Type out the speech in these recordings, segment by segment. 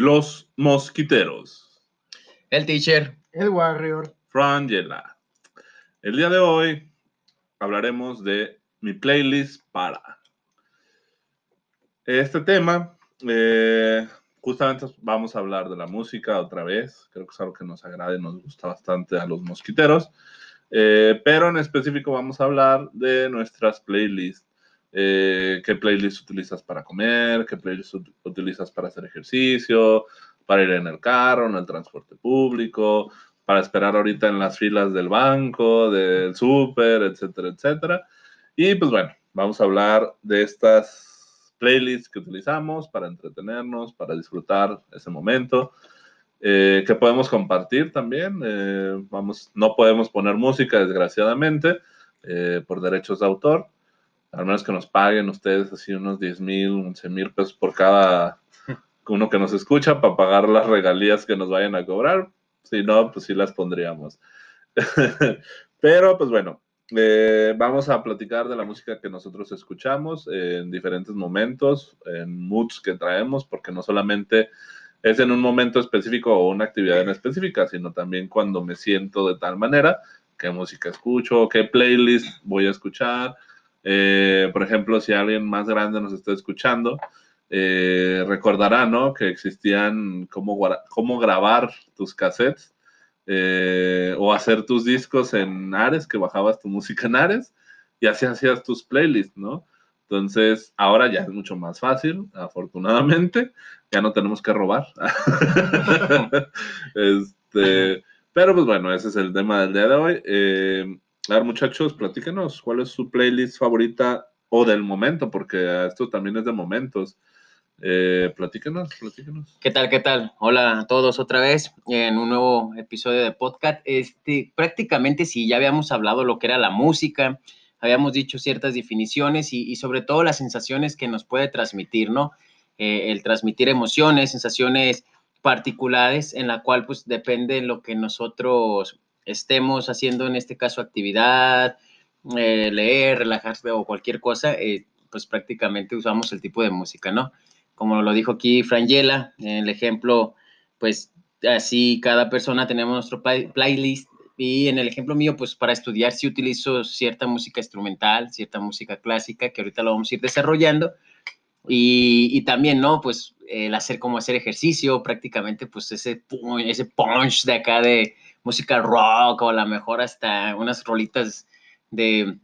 Los Mosquiteros. El teacher. El Warrior. Frangela. El día de hoy hablaremos de mi playlist para. Este tema, eh, justamente vamos a hablar de la música otra vez. Creo que es algo que nos agrada y nos gusta bastante a los mosquiteros. Eh, pero en específico vamos a hablar de nuestras playlists. Eh, qué playlist utilizas para comer, qué playlist utilizas para hacer ejercicio, para ir en el carro, en el transporte público, para esperar ahorita en las filas del banco, del súper, etcétera, etcétera. Y pues bueno, vamos a hablar de estas playlists que utilizamos para entretenernos, para disfrutar ese momento. Eh, que podemos compartir también. Eh, vamos, no podemos poner música, desgraciadamente, eh, por derechos de autor. Al menos que nos paguen ustedes así unos 10 mil, 11 mil pesos por cada uno que nos escucha para pagar las regalías que nos vayan a cobrar. Si no, pues sí las pondríamos. Pero, pues bueno, vamos a platicar de la música que nosotros escuchamos en diferentes momentos, en moods que traemos, porque no solamente es en un momento específico o una actividad en específica, sino también cuando me siento de tal manera, qué música escucho, qué playlist voy a escuchar. Eh, por ejemplo, si alguien más grande nos está escuchando, eh, recordará, ¿no? Que existían cómo, cómo grabar tus cassettes eh, o hacer tus discos en Ares, que bajabas tu música en Ares y así hacías tus playlists, ¿no? Entonces, ahora ya es mucho más fácil, afortunadamente, ya no tenemos que robar. este, pero pues bueno, ese es el tema del día de hoy. Eh, a ver, muchachos, platíquenos cuál es su playlist favorita o del momento, porque esto también es de momentos. Eh, platíquenos, platíquenos. ¿Qué tal, qué tal? Hola a todos otra vez en un nuevo episodio de podcast. Este, prácticamente si ya habíamos hablado lo que era la música, habíamos dicho ciertas definiciones y, sobre todo las sensaciones que nos puede transmitir, ¿no? Eh, el transmitir emociones, sensaciones particulares en la cual pues depende lo que nosotros estemos haciendo, en este caso actividad, eh, leer, relajarse o cualquier cosa, eh, pues prácticamente usamos el tipo de música, ¿no? Como lo dijo aquí Frangela, en el ejemplo, pues así cada persona tenemos nuestro playlist y en el ejemplo mío, pues para estudiar sí utilizo cierta música instrumental, cierta música clásica, que ahorita lo vamos a ir desarrollando. Y, y también, ¿no? Pues el hacer como hacer ejercicio, prácticamente, pues ese, ese punch de acá de música rock o a lo mejor hasta unas rolitas de,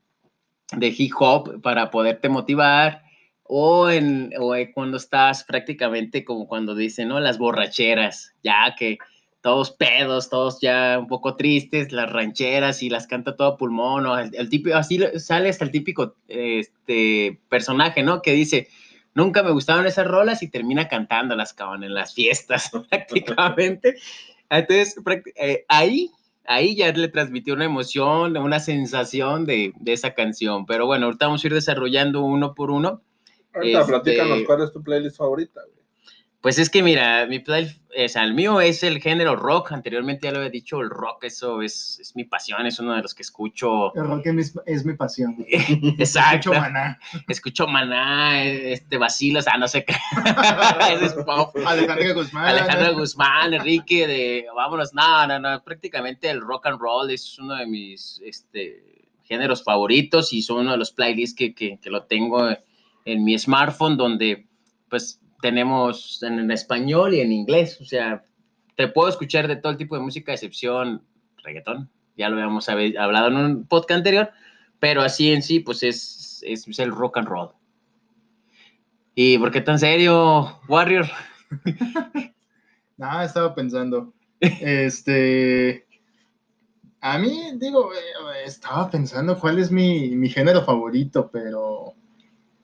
de hip hop para poderte motivar. O, en, o cuando estás prácticamente como cuando dicen, ¿no? Las borracheras, ya que todos pedos, todos ya un poco tristes, las rancheras y las canta todo pulmón, o el, típico, así sale hasta el típico este, personaje, ¿no? Que dice, nunca me gustaban esas rolas y termina cantándolas, cabrón, en las fiestas, prácticamente. Entonces, eh, ahí, ahí ya le transmitió una emoción, una sensación de, de, esa canción. Pero bueno, ahorita vamos a ir desarrollando uno por uno. Ahorita este, platícanos cuál es tu playlist favorita, güey. Pues es que mira, mi playlist, o sea, el mío es el género rock. Anteriormente ya lo he dicho, el rock, eso es, es mi pasión, es uno de los que escucho. El rock es mi, es mi pasión. Exacto. Escucho maná. Escucho maná, este, vacilos, ah, no sé qué. es pop. Alejandro Guzmán. Alejandro Guzmán, Enrique, de vámonos, no, no, no, prácticamente el rock and roll es uno de mis este, géneros favoritos y son uno de los playlists que, que, que lo tengo en mi smartphone, donde pues tenemos en, español y en inglés, o sea, te puedo escuchar de todo el tipo de música, excepción reggaetón, ya lo habíamos hablado en un podcast anterior, pero así en sí, pues es, es, el rock and roll. ¿Y por qué tan serio, Warrior? no, estaba pensando. Este. A mí, digo, eh, estaba pensando cuál es mi, mi, género favorito, pero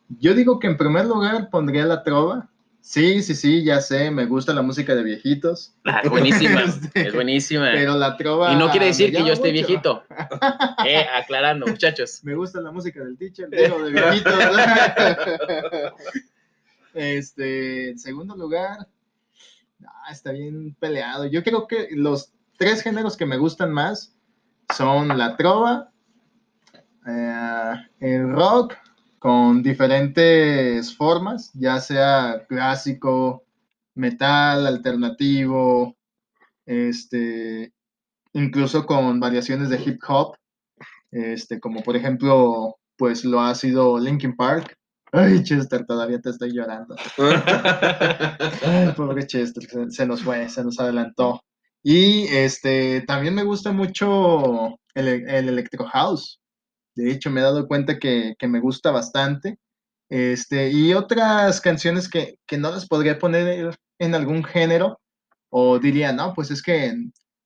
yo digo que en primer lugar pondría la trova. Sí, sí, sí, ya sé, me gusta la música de viejitos. Ah, es buenísima, este, es buenísima. Pero la trova. Y no quiere decir que yo esté viejito. Eh, aclarando, muchachos. Me gusta la música del teacher, pero de viejitos. este, en segundo lugar, está bien peleado. Yo creo que los tres géneros que me gustan más son la trova, eh, el rock con diferentes formas, ya sea clásico, metal, alternativo, este, incluso con variaciones de hip hop, este, como por ejemplo, pues lo ha sido Linkin Park. Ay, Chester, todavía te estoy llorando. Ay, pobre Chester, se, se nos fue, se nos adelantó. Y este, también me gusta mucho el, el Electro House. De hecho, me he dado cuenta que, me gusta bastante. Este, y otras canciones que, que no las podría poner en algún género, o diría, no, pues es que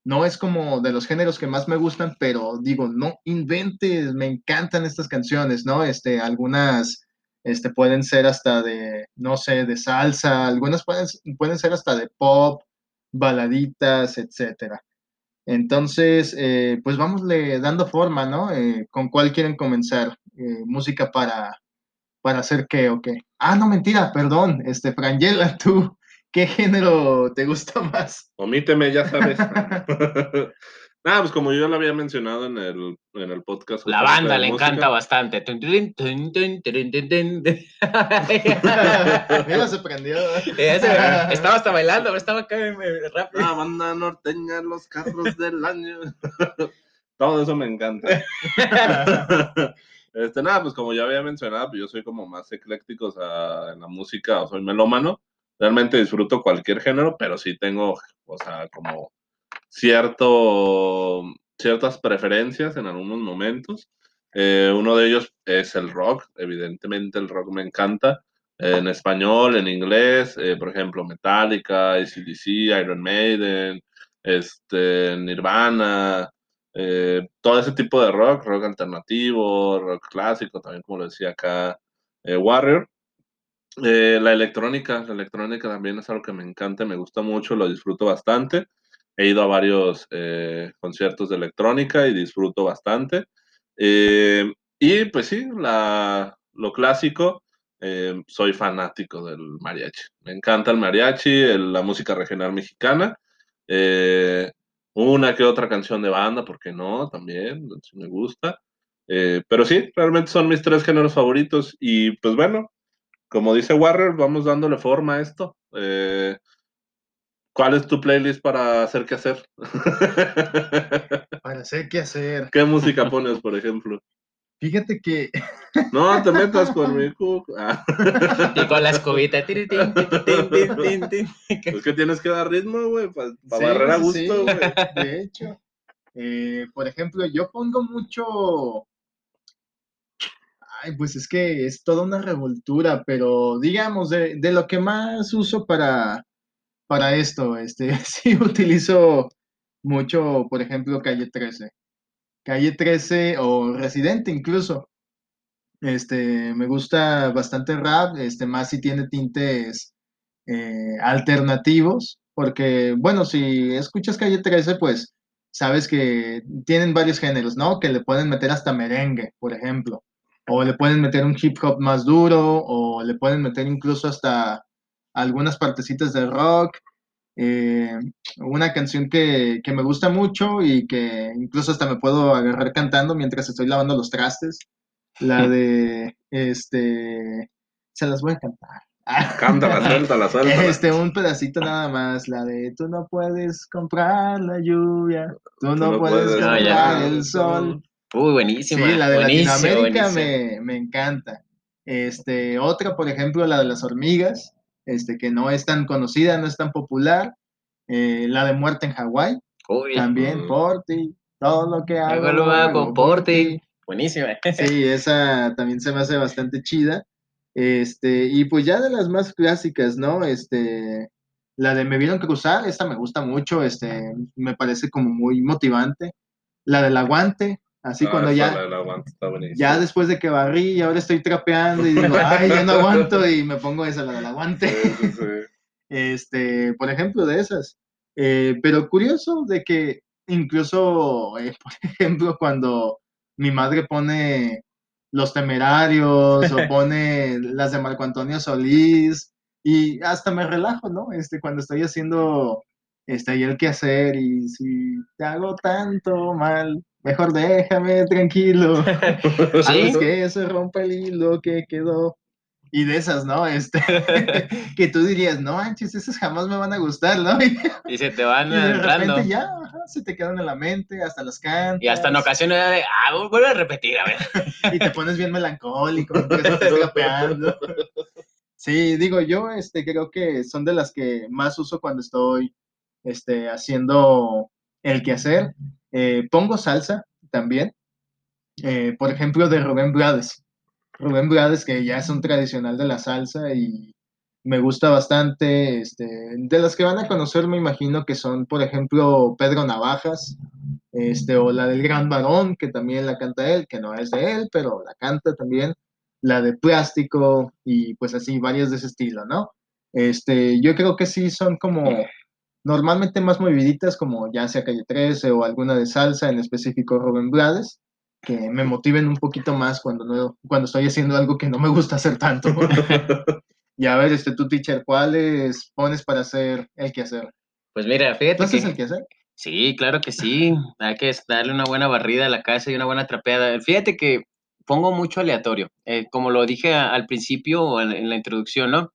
no es como de los géneros que más me gustan, pero digo, no inventes, me encantan estas canciones, ¿no? Este, algunas este, pueden ser hasta de, no sé, de salsa, algunas pueden, pueden ser hasta de pop, baladitas, etcétera. Entonces, eh, pues vámosle dando forma, ¿no? Eh, ¿Con cuál quieren comenzar? Eh, música para, para hacer qué o qué. Ah, no, mentira, perdón. Este, Frangela, tú, ¿qué género te gusta más? Omíteme, ya sabes. Nada, pues como yo ya lo había mencionado en el, en el podcast. La banda le música, encanta bastante. Mira, se prendió. Ya se- Estaba hasta bailando, pero estaba acá rápido. La banda norteña, los carros del año. Todo eso me encanta. Este, nada, pues como ya había mencionado, pues yo soy como más ecléctico o sea, en la música, o soy melómano. Realmente disfruto cualquier género, pero sí tengo, o sea, como cierto, ciertas preferencias en algunos momentos. Eh, uno de ellos es el rock, evidentemente el rock me encanta, en español, en inglés, eh, por ejemplo, Metallica, ACDC, Iron Maiden, este, Nirvana, eh, todo ese tipo de rock, rock alternativo, rock clásico, también como lo decía acá Warrior. La electrónica, la electrónica también es algo que me encanta, me gusta mucho, lo disfruto bastante. He ido a varios eh, conciertos de electrónica y disfruto bastante. Eh, y pues sí, la, lo clásico, eh, soy fanático del mariachi. Me encanta el mariachi, el- la música regional mexicana. eh, una que otra canción de banda, ¿por qué no? También, me gusta. Eh, pero sí, realmente son mis tres géneros favoritos. Y pues bueno, como dice Warrior, vamos dándole forma a esto. Eh, ¿Cuál es tu playlist para hacer qué hacer? Para hacer qué hacer. ¿Qué música pones, por ejemplo? Fíjate que No te metas con mi cook. Ah, Y con la escobita. tin, tin, tin, tin, tin, tin. es que tienes que dar ritmo, güey, para Sí, barrer a gusto, sí, güey. De hecho, eh, por ejemplo, yo pongo mucho. Ay, pues es que es toda una revoltura, pero digamos, de, de lo que más uso para, para esto, este, sí utilizo mucho, por ejemplo, Calle 13. Calle 13 o Residente incluso. Este, me gusta bastante rap, este, más si tiene tintes eh, alternativos, porque, bueno, si escuchas Calle 13, pues sabes que tienen varios géneros, ¿no? Que le pueden meter hasta merengue, por ejemplo, o le pueden meter un hip hop más duro, o le pueden meter incluso hasta algunas partecitas de rock. Eh, una canción que, que me gusta mucho y que incluso hasta me puedo agarrar cantando mientras estoy lavando los trastes, la de, este, se las voy a cantar. Cántala, suéltala, suéltala. Este, un pedacito nada más, la de tú no puedes comprar la lluvia, tú no, no puedes puedes comprar el el sol. Uy, buenísima. Sí, la de Latinoamérica me, me encanta. Este, otra, por ejemplo, la de las hormigas, este, que no es tan conocida, no es tan popular. Eh, la de Muerte en Hawái, también Mm. por ti, todo lo que hago, Hago lo hago por ti. buenísima. Sí, esa también se me hace bastante chida. Este, y pues ya de las más clásicas, ¿no? Este, la de Me vieron cruzar, esta me gusta mucho, este, me parece como muy motivante. La del aguante, así Ah, cuando ya, la ya después de que barrí y ahora estoy trapeando y digo, ay, ya no aguanto y me pongo esa, la del aguante. Sí, sí, sí. Este, por ejemplo, de esas. Eh, pero curioso de que incluso, eh, por ejemplo, cuando mi madre pone Los Temerarios o pone las de Marco Antonio Solís y hasta me relajo, ¿no? Este, cuando estoy haciendo este, ahí el quehacer y si te hago tanto mal, mejor déjame tranquilo. Sí. Que se rompa el hilo que quedó. y de esas, ¿no? Este, que tú dirías, no manches, esas jamás me van a gustar, ¿no? Y se te van Y de entrando. repente ya, ajá, se te quedan en la mente, hasta las cantas. Y hasta en ocasiones de, ah, vuelve a repetir, a ver. y te pones bien melancólico, empiezas a. Sí, digo, yo este, creo que son de las que más uso cuando estoy este, haciendo el quehacer. Eh, pongo salsa también. Eh, por ejemplo, de Rubén Blades. Rubén Blades, que ya es un tradicional de la salsa y me gusta bastante. Este, de las que van a conocer, me imagino que son, por ejemplo, Pedro Navajas, este, o la del Gran Varón, que también la canta él, que no es de él, pero la canta también, la de Plástico, y pues así, varias de ese estilo, ¿no? Este, yo creo que sí son como normalmente más moviditas, como ya sea Calle 13 o alguna de salsa, en específico Rubén Blades, que me motiven un poquito más cuando, no, cuando estoy haciendo algo que no me gusta hacer tanto. y a ver, este, tú, teacher, ¿cuáles pones para hacer el quehacer? Pues mira, ¿Tú fíjate haces que... el quehacer? Sí, claro que sí. Hay que darle una buena barrida a la casa y una buena trapeada. Fíjate que pongo mucho aleatorio. Eh, como lo dije al principio en la introducción, ¿no?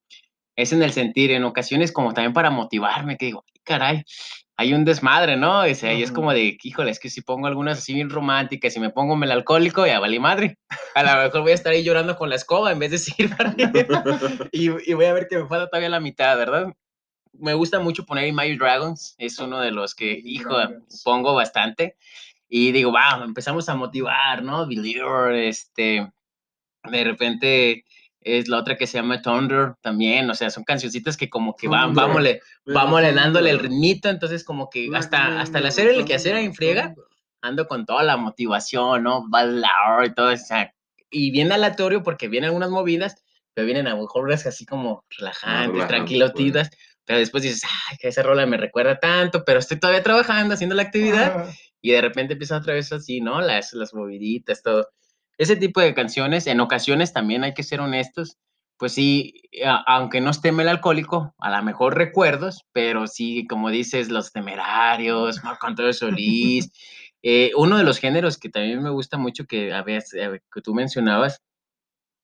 Es en el sentir, en ocasiones como también para motivarme, que digo, "Ay, caray, hay un desmadre, ¿no? O sea, y es como de, híjole, es que si pongo algunas así bien románticas y me pongo melancólico, ya valí madre. A lo mejor voy a estar ahí llorando con la escoba en vez de seguir para y, y voy a ver que me falta todavía la mitad, ¿verdad? Me gusta mucho poner Imagine Dragons, es uno de los que, hijo, Dragons. pongo bastante. Y digo, wow, empezamos a motivar, ¿no? Believer, este, de repente es la otra que se llama Thunder también, o sea, son cancioncitas que como que van, Mira, vámonos dándole el ritmito, entonces como que hasta, hasta el hacer el quehacer en friega, ando con toda la motivación, ¿no? Bailar y todo eso. Y bien aleatorio porque vienen algunas movidas, pero vienen a lo mejor así como relajantes, relajantes, tranquilotitas. Pero después dices, ay, que esa rola me recuerda tanto, pero estoy todavía trabajando, haciendo la actividad, Ah, y de repente empieza otra vez así, ¿no? Las, las moviditas, todo. Ese tipo de canciones, en ocasiones también hay que ser honestos, pues sí, a- aunque no esté alcohólico, a lo mejor recuerdos, pero sí, como dices, los temerarios, Marco Antonio Solís. eh, uno de los géneros que también me gusta mucho, que a veces, a que tú mencionabas,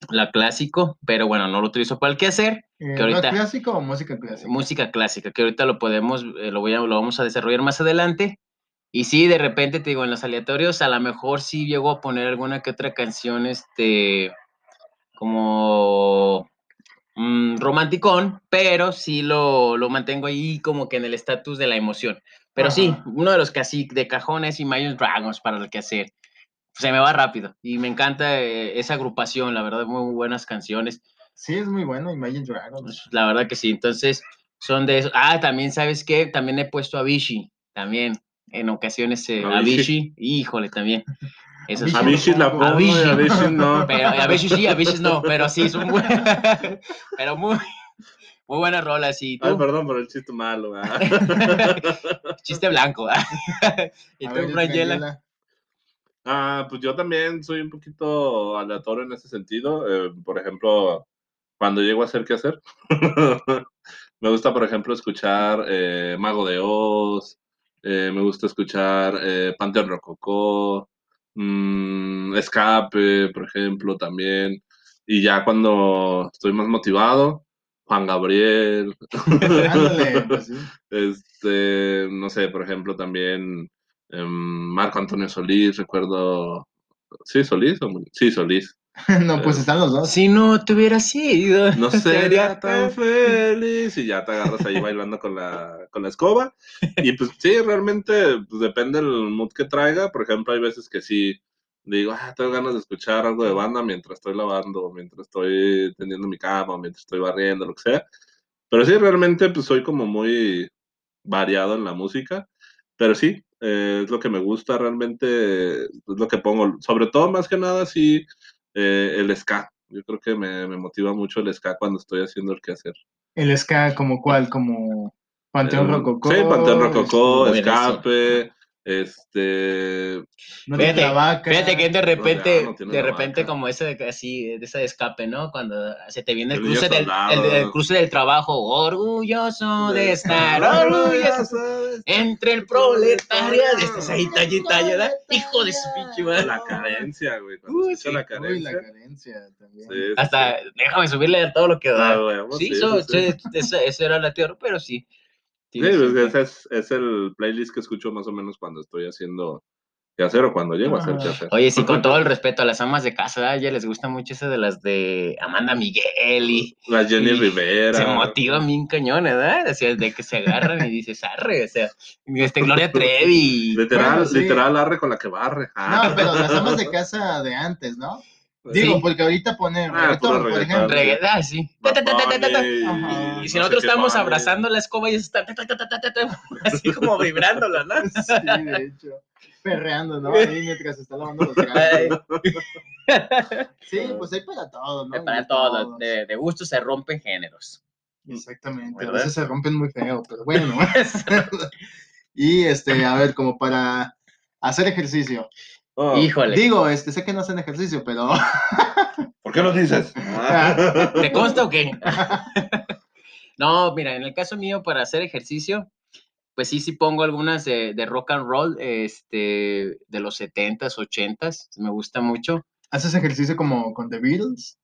la clásico, pero bueno, no lo utilizo para el quehacer, eh, que ahorita- ¿rock clásico o música clásica? música clásica, que ahorita lo podemos, eh, lo, voy a, lo vamos a desarrollar más adelante. Y sí, de repente te digo, en los aleatorios, a lo mejor sí llego a poner alguna que otra canción, este, como mm, romanticón, pero sí lo, lo mantengo ahí como que en el estatus de la emoción. Pero sí, uno de los casi de cajones y Imagine Dragons para el que hacer. Se me va rápido y me encanta eh, esa agrupación, la verdad, muy buenas canciones. Sí, es muy bueno, Imagine Dragons. La verdad que sí. Entonces, son de eso. Ah, también, ¿sabes qué? También he puesto a Vichy. También. En ocasiones, eh, Avicii. Avicii. Híjole, también. Eso es Avicii. Avicii la pongo y no. Pero a veces sí, a veces no. Pero sí, son muy. pero muy. Muy buenas rolas. Y Ay, perdón por el chiste malo. chiste blanco. y A tú. Frangela. Ah, pues yo también soy un poquito aleatorio en ese sentido. Eh, por ejemplo, cuando llego a hacer qué hacer, me gusta, por ejemplo, escuchar eh, Mago de Oz, eh, me gusta escuchar eh, Panteón Rococó, mm, Escape, por ejemplo, también. Y ya cuando estoy más motivado, Juan Gabriel, pues este, no sé, por ejemplo, también em, Marco Antonio Solís, recuerdo. ¿Sí, Solís? o Sí, Solís. No, pues están los dos. Si no te hubieras ido. No sería sería tan feliz. Y ya te agarras ahí bailando con la, con la escoba. Y pues sí, realmente pues, depende del mood que traiga. Por ejemplo, hay veces que sí digo, ah, tengo ganas de escuchar algo de banda mientras estoy lavando, mientras estoy tendiendo mi cama, mientras estoy barriendo, lo que sea. Pero sí, realmente pues soy como muy variado en la música. Pero sí, eh, es lo que me gusta realmente, es lo que pongo. Sobre todo, más que nada, sí, eh, el ska. Yo creo que me, me motiva mucho el ska cuando estoy haciendo el quehacer. El ska, como cuál, como Panteón Eh, Rococó. Sí, Panteón Rococó. Escape, Este. No Fíjate. Fíjate que de repente, no tiene de repente vaca. como ese de, así, de ese escape, ¿no? Cuando se te viene el El cruce del, el, el cruce del trabajo, orgulloso de estar, orgulloso entre el proletario, estás ahí tallita, ¿verdad? Hijo de su pinche madre. La carencia, güey. Uy, escucha sí. la Uy, carencia. la carencia también. Sí, Hasta, sí. déjame subirle a todo lo que da. Ah, huevo, sí, sí, eso, sí, eso, eso era la teoría, pero sí. Sí, pues, ese es, es el playlist que escucho más o menos cuando estoy haciendo quehacer o cuando llego a hacer Ajá. quehacer. Oye, sí, con todo el respeto a las amas de casa, a ella les gusta mucho ese de las de Amanda Miguel y La Jenny y Rivera. se motivan bien cañón, ¿verdad? O sea, de que se agarran y dices, arre, o sea, este, Gloria Trevi. Literal, Bueno, sí. literal, arre con la que barre. Ah. No, pero las amas de casa de antes, ¿no? Digo, Sí. porque ahorita ponen Ah, reggaetón, por reggaetón. ejemplo. Reggaetón, ah, sí. Ta, Bad ta, ta, ta, ta, ta, ta. Bunny Ajá. Y y si no nosotros estamos abrazando la escoba y está ta, ta, ta, ta, ta, ta, ta, así como vibrándola, ¿no? Sí, de hecho. Perreando, ¿no? Ahí mientras está lavando los trastes. Sí, pues hay para todo, ¿no? Para De todo, de, de gusto se rompen géneros. Exactamente. A veces se rompen muy feo, pero bueno. y este, a ver, como para hacer ejercicio. Oh, Híjole, Digo, este, sé que no hacen ejercicio, pero ¿Por qué lo dices? ¿te consta o qué? No, mira, en el caso mío, para hacer ejercicio, pues sí, sí pongo algunas de, de rock and roll, este, de los 70s, 80s, me gusta mucho. haces ejercicio como con The Beatles.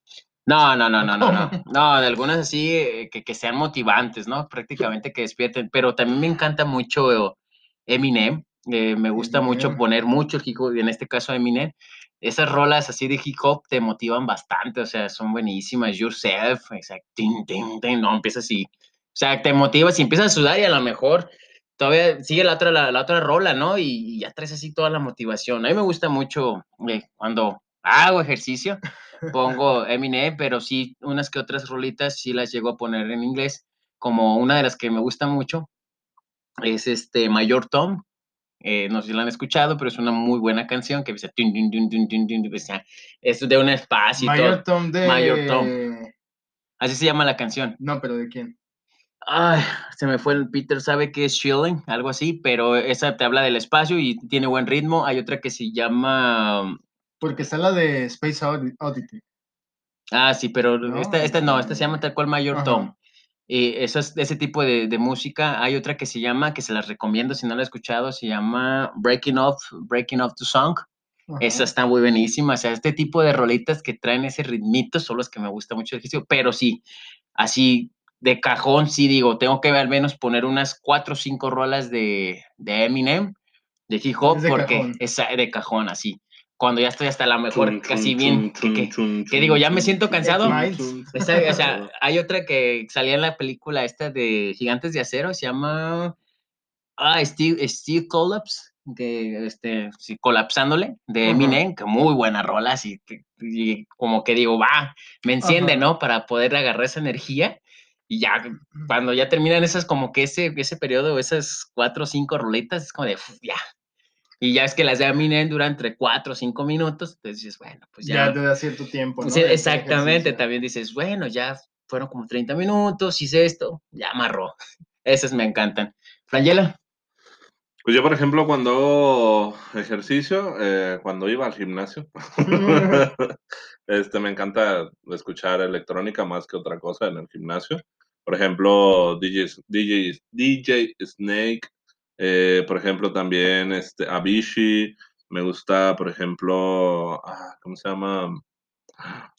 No, no, no, no, no, no. No, de algunas así eh, que, que sean motivantes, ¿no? Prácticamente que despierten. Pero también me encanta mucho Eminem. Eh, me gusta mucho poner mucho el hip hop, en este caso Eminem. Esas rolas así de hip hop te motivan bastante, o sea, son buenísimas. Yourself, exacto. Tin, tin, tin, no, empieza así. O sea, te motivas y empiezas a sudar y a lo mejor todavía sigue la otra, la, la otra rola, ¿no? Y, y ya traes así toda la motivación. A mí me gusta mucho eh, cuando hago ejercicio, pongo Eminem, pero sí, unas que otras rolitas sí las llego a poner en inglés, como una de las que me gusta mucho es este Mayor Tom. Eh, no sé si la han escuchado, pero es una muy buena canción que sea, es de un espacio Mayor. Tom de. Mayor Tom. Así se llama la canción. No, pero ¿de quién? Ay, se me fue el Peter, sabe que es Chilling, algo así, pero esa te habla del espacio y tiene buen ritmo. Hay otra que se llama. Porque está la de Space Oddity. Ah, sí, pero No, esta, esta no, esta se llama tal cual Mayor. Tom. Y eso es ese tipo de, de música. Hay otra que se llama, que se las recomiendo si no la he escuchado, se llama Breaking Off, Breaking Off the Song. Ajá. Esa está muy buenísima. O sea, este tipo de rolitas que traen ese ritmito son los que me gusta mucho el ejercicio. Pero sí, así de cajón, sí digo, tengo que al menos poner unas cuatro o cinco rolas de, de Eminem, de hip hop, porque cajón. es de cajón, así. Cuando ya estoy hasta la mejor, casi bien. que- digo, ya me siento cansado. esa- o sea, hay otra que salía en la película esta de Gigantes de Acero, se llama ah, Steve, Steve Collapse, que este, sí, colapsándole, de. Eminem, que muy buena rola, así y como que digo, va, me enciende. ¿no? Para poder agarrar esa energía. Y ya, cuando ya terminan esas, como que ese, ese periodo, esas cuatro o cinco roletas, es como de, "Uf, ya. Y ya es que las de Eminem duran entre cuatro o cinco minutos, entonces dices, bueno, pues ya. ya. te da cierto tiempo. ¿no? Sí, exactamente, también dices, bueno, ya fueron como 30 minutos, hice esto, ya amarró. Esas me encantan. Frangela, Pues yo, por ejemplo, cuando hago ejercicio, eh, cuando iba al gimnasio, este, me encanta escuchar electrónica más que otra cosa en el gimnasio. Por ejemplo, DJ, DJ, DJ Snake, eh, por ejemplo, también este, Avicii, me gusta, por ejemplo, ah, ¿cómo se llama?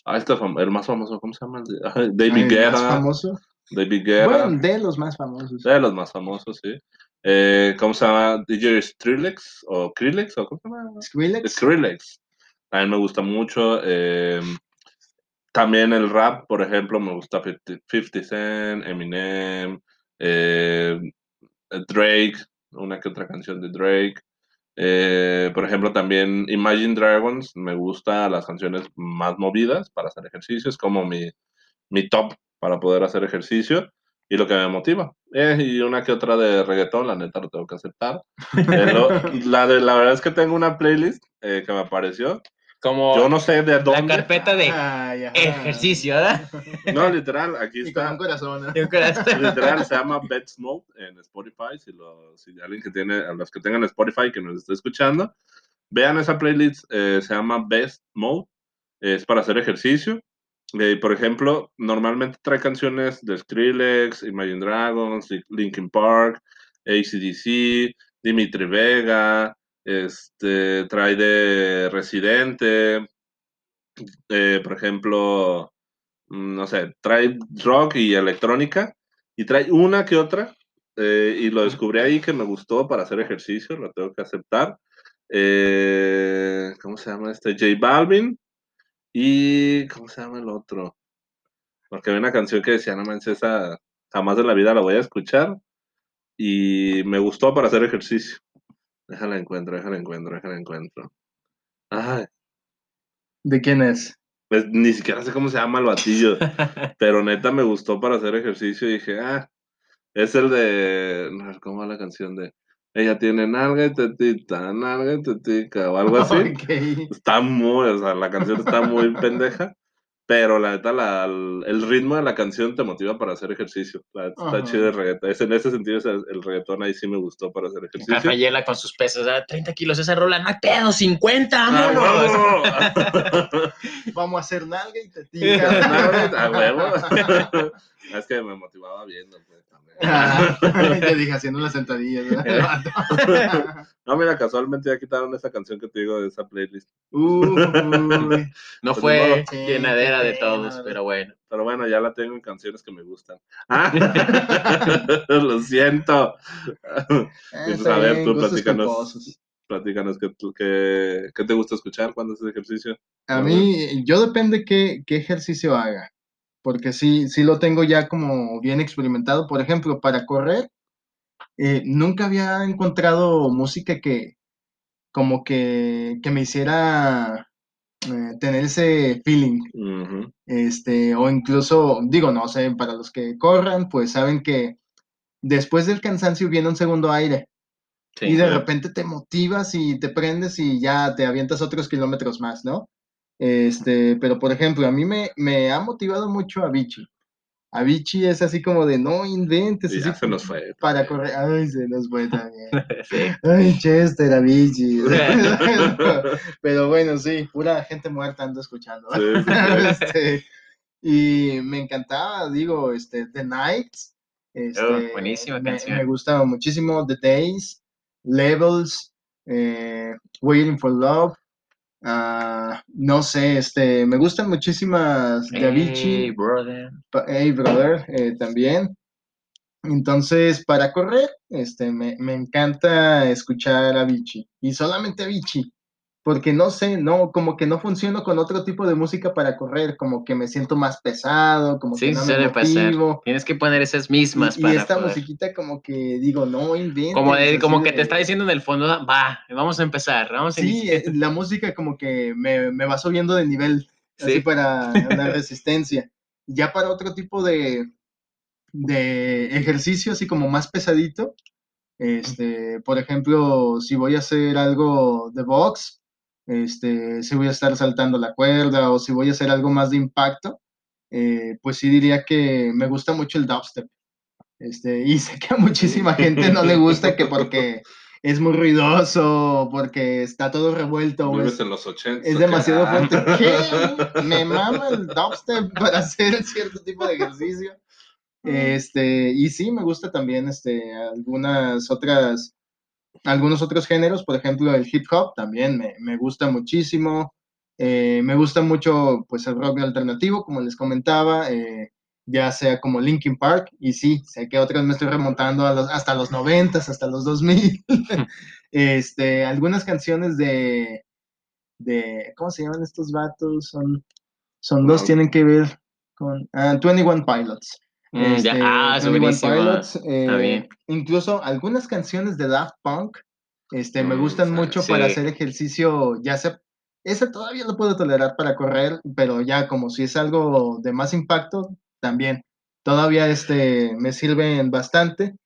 Ah, este el más famoso, ¿cómo se llama? El ah, David el Guerra. más famoso. David Guerra. Bueno, de los más famosos. De los más famosos, sí. Eh, ¿Cómo se llama? DJ Skrillex o Krillex o ¿cómo se llama? Skrillex. Skrillex. También me gusta mucho. eh, también el rap, por ejemplo, me gusta 50, 50 Cent, Eminem, eh, Drake, una que otra canción de Drake. Eh, por ejemplo, también Imagine Dragons, me gusta las canciones más movidas para hacer ejercicio, es como mi, mi top para poder hacer ejercicio y lo que me motiva. Eh, y una que otra de reggaetón, la neta lo tengo que aceptar. Eh, lo- la, de, la verdad es que tengo una playlist que me apareció Como Yo no sé de la dónde. carpeta de Ay, ajá. ejercicio, ¿verdad? No, literal, aquí Y con está. un corazón. ¿no? Que- Literal, se llama Best Mode en Spotify. Si, lo, si alguien que tiene, a los que tengan Spotify que nos esté escuchando, vean esa playlist. eh, se llama Best Mode. Es para hacer ejercicio. Eh, por ejemplo, normalmente trae canciones de Skrillex, Imagine Dragons, Li- Linkin Park, ACDC, Dimitri Vega, este, trae de Residente, eh, por ejemplo, mm, no sé, trae rock y electrónica y trae una que otra eh, y lo descubrí ahí que me gustó para hacer ejercicio, lo tengo que aceptar. Eh, ¿Cómo se llama este? J Balvin y ¿cómo se llama el otro? Porque había una canción que decía, no manches, esa jamás de la vida la voy a escuchar y me gustó para hacer ejercicio. Déjala encuentro, déjala encuentro, déjala encuentro. Ay, ¿De quién es? pues, ni siquiera sé cómo se llama el batillo, pero neta me gustó para hacer ejercicio y dije, ah, es el de, no, ¿cómo va la canción de? Ella tiene nalga y tetita, nalga y tetica, o algo así. Está muy, o sea, la canción está muy pendeja, pero la neta, la, el, el ritmo de la canción te motiva para hacer ejercicio. La está chido el reggaetón. Es, en ese sentido, el reggaetón ahí sí me gustó para hacer ejercicio. Rafaela con sus pesos, ¿verdad? 30 kilos esa rola, no hay pedo, 50, ¡Ah, vámonos. Vamos a hacer nalga y te ¡A huevo! Es que me motivaba viendo, pues. Ah, Yo dije haciendo las sentadillas. ¿verdad? No, mira, casualmente ya quitaron esa canción que te digo de esa playlist. Uy, No Pues fue. Sí, llenadera de todos, pero bueno. Pero bueno, ya la tengo en canciones que me gustan. Ah, Lo siento. Ah, pues, a ver, bien, tú platícanos. Platícanos qué, qué, qué te gusta escuchar cuando haces ejercicio. A mí, yo depende qué, qué ejercicio haga, porque sí, sí lo tengo ya como bien experimentado. Por ejemplo, para correr, eh, nunca había encontrado música que como que, que me hiciera eh, tener ese feeling. Este, o incluso, digo, no sé, para los que corran, pues saben que después del cansancio viene un segundo aire. Sí. y de sí. repente te motivas y te prendes y ya te avientas otros kilómetros más, ¿no? Este, pero por ejemplo, a mí me, me ha motivado mucho Avicii. Avicii es así como de no inventes, así se nos fue. para correr. Ay, se nos fue también. Ay, Chester, Avicii. pero bueno, sí, pura gente muerta ando escuchando. Sí, sí, sí. Este, y me encantaba, digo, este, The Nights. Este, Oh, buenísima me, canción. me gustaba muchísimo The Days, Levels, eh, Waiting for Love. Ah, no sé, este, me gustan muchísimas de Avicii, Hey, brother. Hey Brother eh, también. Entonces, para correr, este, me, me encanta escuchar Avicii y solamente Avicii, porque no sé, no, como que no funciono con otro tipo de música para correr, como que me siento más pesado, como Sí, que no me suele pasar. motivo. Tienes que poner esas mismas Y, y para esta poder- musiquita como que digo, no inventes. Como, de- así como que de- te está diciendo en el fondo, va, vamos a empezar, vamos a Sí, iniciar. eh, la música como que me, me va subiendo de nivel, así Sí. para la resistencia. Ya para otro tipo de, de ejercicio, así como más pesadito, este, por ejemplo, si voy a hacer algo de box, este, si voy a estar saltando la cuerda o si voy a hacer algo más de impacto, eh, pues sí diría que me gusta mucho el dubstep. Este, y sé que a muchísima gente no le gusta que porque es muy ruidoso, porque está todo revuelto. es- en los 80. es demasiado fuerte. ¿Qué? Me mama el dubstep para hacer cierto tipo de ejercicio. Este, y sí, me gusta también este, algunas otras, algunos otros géneros, por ejemplo, el hip hop también me, me gusta muchísimo. Eh, me gusta mucho pues el rock alternativo, como les comentaba, eh, ya sea como Linkin Park, y sí, sé que otras me estoy remontando a los, hasta los 90, hasta los 2000. este, algunas canciones de, de, ¿cómo se llaman estos vatos? Son, son dos, tienen que ver con ah, 21 Pilots. Mm. Este, Ah, es 21 buenísimo. Pilots, eh. Incluso algunas canciones de Daft Punk este, me Mm, gustan sí, mucho para sí. hacer ejercicio, ya sea, ese todavía lo puedo tolerar para correr, pero ya como si es algo de más impacto, también. Todavía este, me sirven bastante,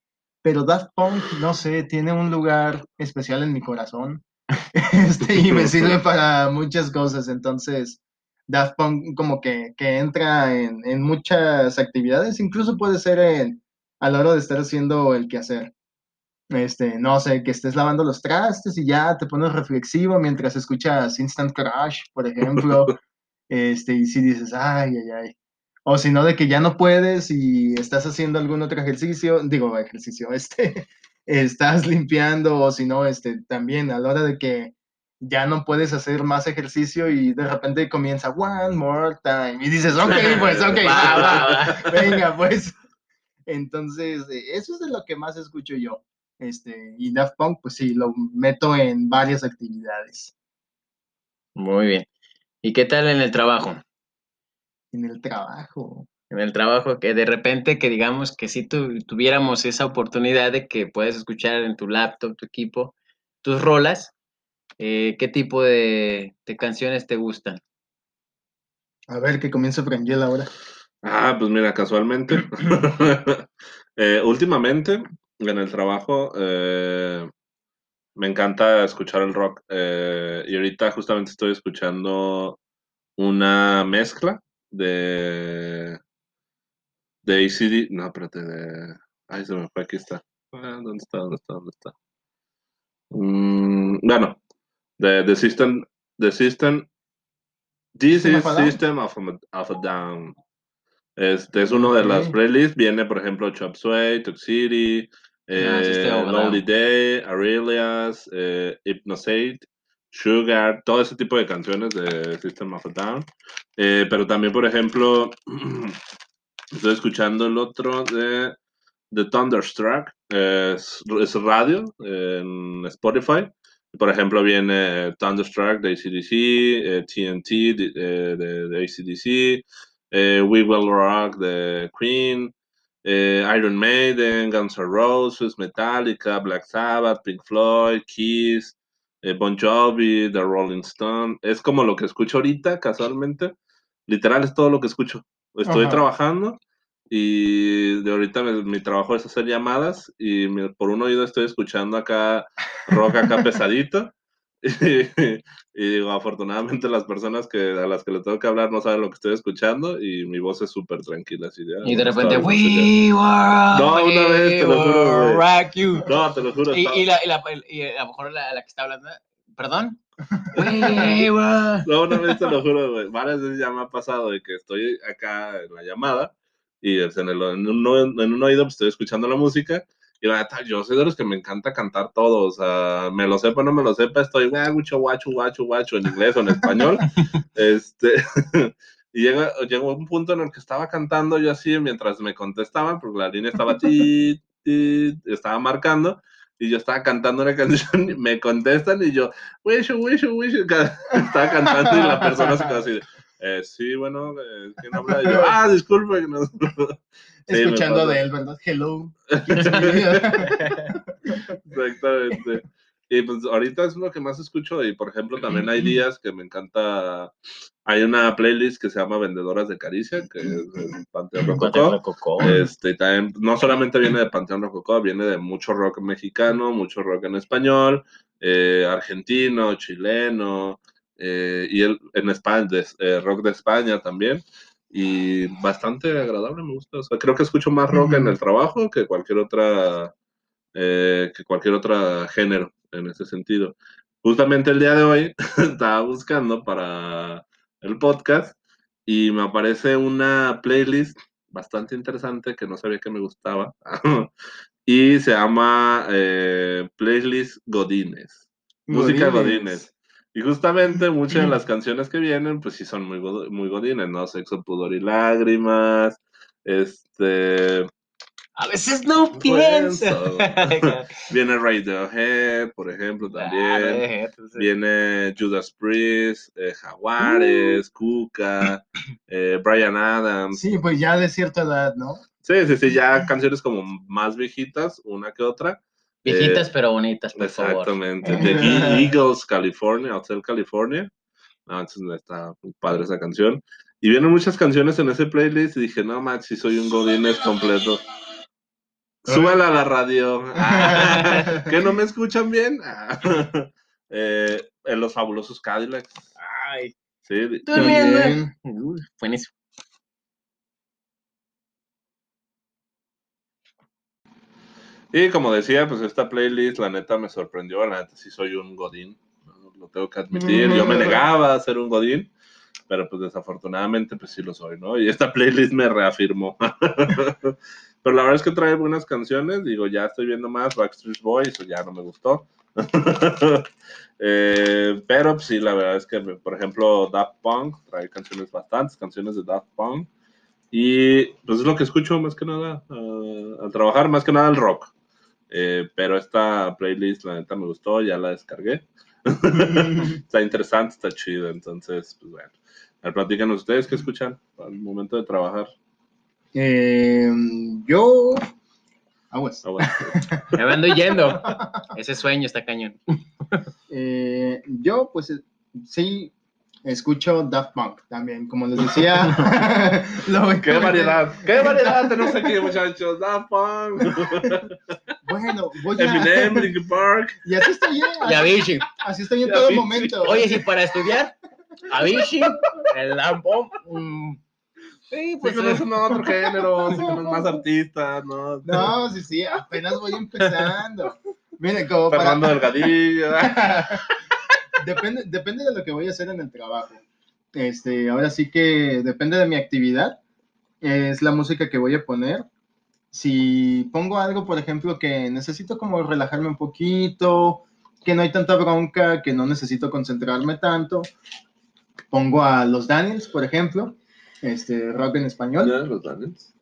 pero Daft Punk, no sé, tiene un lugar especial en mi corazón. este, y me sirve para muchas cosas. Entonces, Daft Punk como que, que entra en, en, muchas actividades, incluso puede ser en, a la hora de estar haciendo el quehacer. Este, no sé, que estés lavando los trastes y ya te pones reflexivo mientras escuchas Instant Crash, por ejemplo. este, y si dices, ay, ay, ay. O si no, de que ya no puedes y estás haciendo algún otro ejercicio, digo, ejercicio, este, estás limpiando, o si no, este, también a la hora de que ya no puedes hacer más ejercicio y de repente comienza one more time y dices, ok, pues, ok, venga, pues. Entonces, eh, eso es de lo que más escucho yo. Este, y Daft Punk, pues sí, lo meto en varias actividades. Muy bien. ¿Y qué tal en el trabajo? En el trabajo. En el trabajo, que de repente que digamos que si tuviéramos esa oportunidad de que puedes escuchar en tu laptop, tu equipo, tus rolas, eh, ¿qué tipo de, canciones te gustan? A ver, que comienza Frangel ahora. Ah, pues mira, casualmente, eh, últimamente en el trabajo eh, me encanta escuchar el rock y ahorita justamente estoy escuchando una mezcla de de ACD, no, espérate, de... Ay, se me fue, aquí está. Ah, ¿Dónde está? ¿Dónde está? ¿Dónde está? Mm, bueno, The, the System, The System, This is System of a, of a Down. Este es uno de las playlists. Viene, por ejemplo, Chop Sway, City, ah, eh, Lonely Day, Aurelias, eh, Hypnosate, Sugar, todo ese tipo de canciones de System of a Down. Eh, pero también, por ejemplo, estoy escuchando el otro de The Thunderstruck, es, es radio en Spotify. Por ejemplo, viene Thunderstruck de ACDC, TNT eh, de, ACDC, eh, We Will Rock de Queen, eh, Iron Maiden, Guns N' Roses, Metallica, Black Sabbath, Pink Floyd, Kiss, Bon Jovi, The Rolling Stone. Es como lo que escucho ahorita, casualmente. Literal es todo lo que escucho. Estoy trabajando y de ahorita mi, trabajo es hacer llamadas y por un oído estoy escuchando acá rock acá pesadito y, digo afortunadamente las personas que a las que le tengo que hablar no saben lo que estoy escuchando y mi voz es súper tranquila así y de repente we were no una vez te lo juro rock you. no te lo juro y, y, la, y, la, y a lo mejor la, la que está hablando perdón no, una vez te lo juro, güey. Varias veces ya me ha pasado de que estoy acá en la llamada y en, el, en, un, en un oído pues, estoy escuchando la música y la neta, yo soy de los que me encanta cantar todo, o sea, me lo sepa o no me lo sepa, estoy guacho, guacho, guacho, guacho, en inglés o en español, este, y llega, llegó un punto en el que estaba cantando yo así mientras me contestaban, porque la línea estaba ti, ti, estaba marcando, y yo estaba cantando una canción, me contestan y yo, wish, wish, wish, estaba cantando y la persona se quedó así eh, sí, bueno, eh, ¿quién habla? yo, ah, disculpe. No. Escuchando de él, ¿verdad? Hello. Exactamente. Y pues ahorita es lo que más escucho y por ejemplo también hay días que me encanta, hay una playlist que se llama Vendedoras de Caricia, que es Panteón Rococó. Este, también, no solamente viene de Panteón Rococó, viene de mucho rock mexicano, mucho rock en español, eh, argentino, chileno, eh, y él en España, de, eh, rock de España también, y bastante agradable, me gusta. creo que escucho más rock en el trabajo que cualquier otra, eh, que cualquier otro género en ese sentido. Justamente el día de hoy estaba buscando para el podcast y me aparece una playlist bastante interesante que no sabía que me gustaba y se llama Playlist Godines. Música Godines. Y justamente muchas de las canciones que vienen, pues sí son muy, muy godines, ¿no? Sexo, pudor y lágrimas, este... A veces no pienso. Viene Radiohead, por ejemplo, ah, también. Viene Judas Priest, eh, Jaguares, uh. Cuca, eh, Brian Adams. Sí, pues ya de cierta edad, ¿no? Sí, sí, sí, ya canciones como más viejitas, una que otra. Viejitas eh, pero bonitas, por exactamente. favor. Exactamente. The Eagles, California, Hotel California. No, entonces está padre esa canción. Y vienen muchas canciones en ese playlist y dije, no, Max, si soy un Godínez completo. Súbela a la radio. ¿Que no me escuchan bien? Eh, en los fabulosos Cadillacs. Ay, Sí, durmiendo. Buenísimo. Y como decía, pues esta playlist, la neta me sorprendió. La neta sí soy un godín, ¿no? lo tengo que admitir. Yo me negaba a ser un godín, pero pues desafortunadamente pues sí lo soy, ¿no? Y esta playlist me reafirmó. pero la verdad es que trae buenas canciones. Digo, ya estoy viendo más Backstreet Boys, ya no me gustó. Eh, pero pues, sí, la verdad es que, por ejemplo, Daft Punk trae canciones, bastantes canciones de Daft Punk. Y pues es lo que escucho más que nada ah, al trabajar, más que nada el rock. Eh, pero esta playlist, la neta, me gustó, ya la descargué. está interesante, está chido. Entonces, pues bueno. A ver, platícanos ustedes qué escuchan al momento de trabajar. Eh, yo. Aguas. Ah. Me ando yendo. Ese sueño está cañón. Eh, yo, pues, sí, escucho Daft Punk también, como les decía. lo- ¡Qué variedad! ¡Qué variedad tenemos aquí, muchachos! Daft Punk, Bueno, voy a. Eminem, Linkin Park. Y así estoy bien. Y Avicii. así estoy en todo momento. Oye, si para estudiar, Avicii, el Lampón. mm, sí, Pues pues. no es otro género, sí tenemos más artistas, ¿no? No, sí, sí, apenas voy empezando. Miren, como para. Fernando Delgadillo. depende, depende de lo que voy a hacer en el trabajo. Este, ahora sí que depende de mi actividad. Es la música que voy a poner. Si pongo algo, por ejemplo, que necesito como relajarme un poquito, que no hay tanta bronca, que no necesito concentrarme tanto, pongo a los Daniels, por ejemplo, este, rock en español. Ya, los Daniels.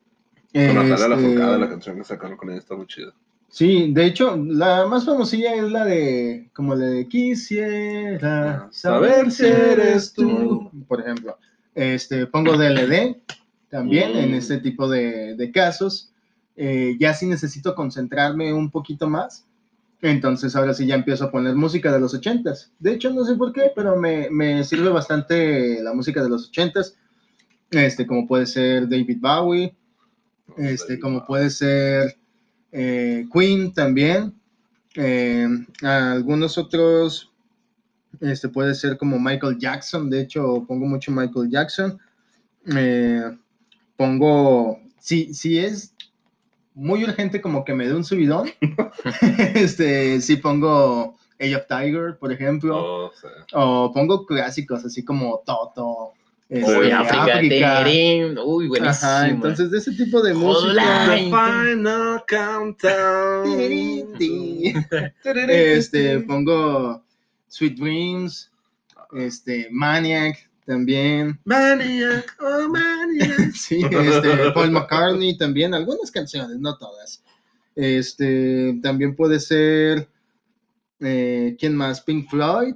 Con Natalia Este, Lafourcade, la canción que sacaron con ella está muy chida. Sí, de hecho, la más famosilla es la de, como la de Quisiera saber si eres tú, por ejemplo. Este, pongo DLD también Mm. en este tipo de, de casos. Eh, ya si necesito concentrarme un poquito más, entonces ahora sí ya empiezo a poner música de los ochentas. De hecho, no sé por qué, pero me, me sirve bastante la música de los ochentas, este, como puede ser David Bowie, este, como puede ser eh, Queen también, eh, algunos otros, este puede ser como Michael Jackson, de hecho pongo mucho Michael Jackson, eh, pongo, si, si es muy urgente como que me dé un subidón, este, sí pongo Age of Tiger, por ejemplo, Oh, sí. o pongo clásicos así como Toto, Uy, Sí, África, Terim, Uy, buenísimo. Ajá, entonces de ese tipo de música. The final countdown. Este, pongo Sweet Dreams, este, Maniac también. Maniac, oh maniac. Sí, este, Paul McCartney también, algunas canciones, no todas. Este, también puede ser, eh, ¿quién más? Pink Floyd.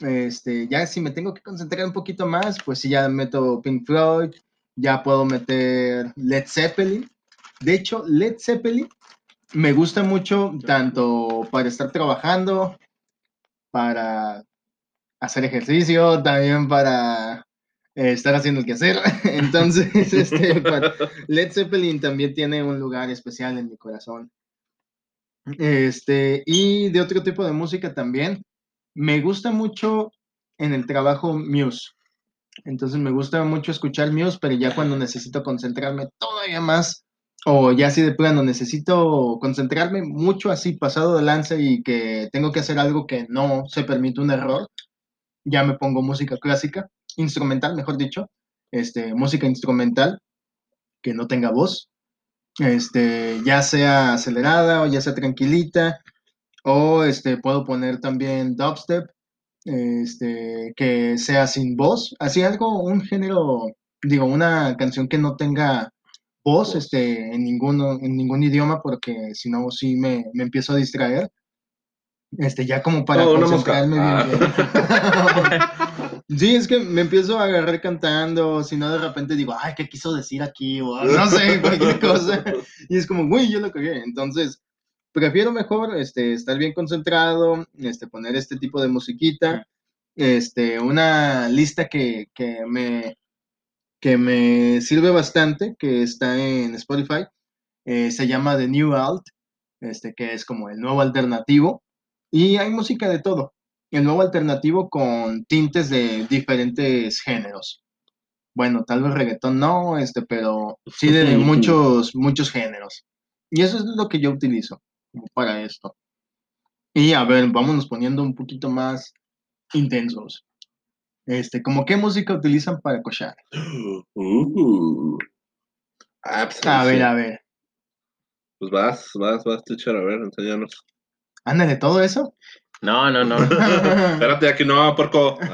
Este, ya si me tengo que concentrar un poquito más, pues sí, ya meto Pink Floyd, ya puedo meter Led Zeppelin. De hecho, Led Zeppelin me gusta mucho tanto para estar trabajando, para hacer ejercicio, también para eh, estar haciendo el quehacer. Entonces, este, para- Led Zeppelin también tiene un lugar especial en mi corazón. Este, y de otro tipo de música también. Me gusta mucho en el trabajo Muse. Entonces me gusta mucho escuchar Muse, pero ya cuando necesito concentrarme todavía más, o ya si de plano necesito concentrarme mucho así pasado de lanza y que tengo que hacer algo que no se permite un error, ya me pongo música clásica, instrumental, mejor dicho, este, música instrumental que no tenga voz, este, ya sea acelerada o ya sea tranquilita, o este, puedo poner también dubstep, este, que sea sin voz, así algo, un género, digo, una canción que no tenga voz, este, en ninguno, en ningún idioma, porque si no, sí me, me empiezo a distraer. Este, ya como para Oh, concentrarme bien, Ah. bien. Sí, es que me empiezo a agarrar cantando, si no de repente digo, ay, ¿qué quiso decir aquí? O no sé, cualquier cosa. Y es como, güey, yo lo cagué. Entonces, prefiero mejor este, estar bien concentrado, este, poner este tipo de musiquita, este, una lista que, que me, que me sirve bastante, que está en Spotify, eh, se llama The New Alt, este, que es como el nuevo alternativo, y hay música de todo. el nuevo alternativo con tintes de diferentes géneros. Bueno, tal vez reggaetón no, este, pero sí de muchos, muchos géneros. Y eso es lo que yo utilizo para esto. Y a ver, vámonos poniendo un poquito más intensos. Este, ¿como qué música utilizan para cochar? Uh, ah, pues, A ver, a ver. Pues vas, vas, vas, teacher, a ver, enséñanos. Ándale, todo eso. No, no, no. Espérate, aquí no, porco.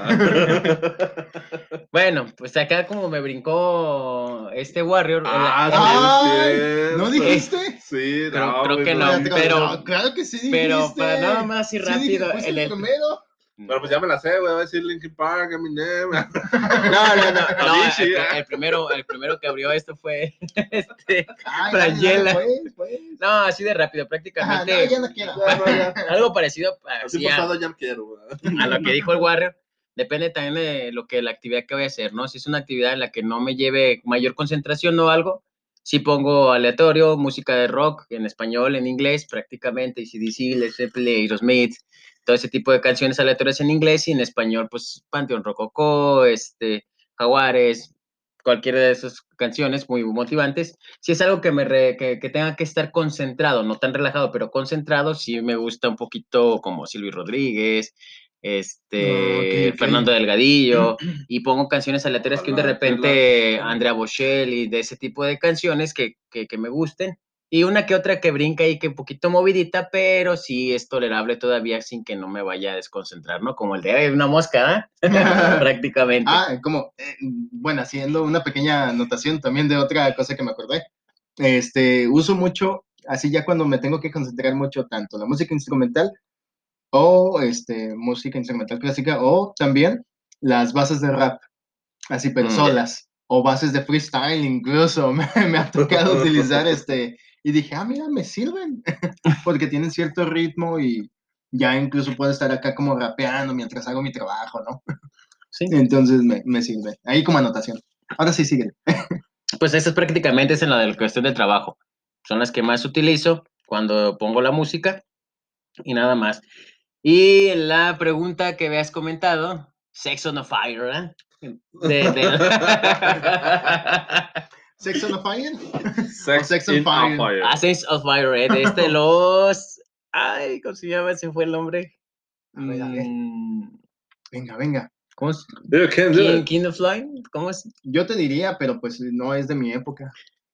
Bueno, pues acá como me brincó este Warrior. Ah, sí, Ay, es cierto. ¿No dijiste? Sí, Creo- no, creo que no. no, pero- no, claro que sí pero dijiste. para nada más y Sí, rápido, fuiste el- el el- primero. Pero pues ya me la sé, güey. Va a decir Linkin Park, Eminem. No, no, no. no, el, el primero, el primero que abrió esto fue este. Ay, Frangela. dale, pues, pues. No, así de rápido, Ajá, prácticamente. no, ya no quiero. Ya, no, ya. Algo parecido Así a, pasado ya quiero, a lo que dijo el Warrior. Depende también de lo que la actividad que voy a hacer, ¿no? Si es una actividad en la que no me lleve mayor concentración o algo, sí pongo aleatorio, música de rock en español, en inglés, prácticamente, ACDC, Led Zeppelin, Aerosmith, todo ese tipo de canciones aleatorias en inglés y en español, pues Panteón Rococó, este, Jaguares, cualquiera de esas canciones muy motivantes. Si es algo que, me re- que, que tenga que estar concentrado, no tan relajado, pero concentrado, sí me gusta un poquito como Silvio Rodríguez, este, Ok, ok. Fernando Delgadillo, y pongo canciones aleatorias que de repente. Andrea Bocelli, de ese tipo de canciones que, que, que me gusten. Y una que otra que brinca y que un poquito movidita, pero sí es tolerable todavía sin que no me vaya a desconcentrar, ¿no? Como el de "Ay, una mosca, ¿eh? prácticamente. Ah, como, eh, bueno, haciendo una pequeña anotación también de otra cosa que me acordé. Este, uso mucho, así ya cuando me tengo que concentrar mucho, tanto la música instrumental o este, música instrumental clásica, o también las bases de rap, así, pero Mm, solas, o bases de freestyle incluso, me, me ha tocado utilizar este, y dije, ah, mira, me sirven, porque tienen cierto ritmo y ya incluso puedo estar acá como rapeando mientras hago mi trabajo, ¿no? Sí. Entonces me, me sirve. Ahí como anotación. Ahora sí, siguen. Pues eso es prácticamente es en la de la cuestión del trabajo. Son las que más utilizo cuando pongo la música y nada más. Y la pregunta que habías comentado, Sex on a Fire, ¿verdad? De, de- Sex on a Fire. Sex, Sex on Fire. a Fire. Ah, Sex on Fire, ¿eh? de este los... Ay, ¿cómo se llama? Se fue el nombre. A ver, a ver. Mm, Venga, venga. ¿Cómo es? You can't do King. King of Fly? ¿Cómo es? Yo te diría, pero pues no es de mi época.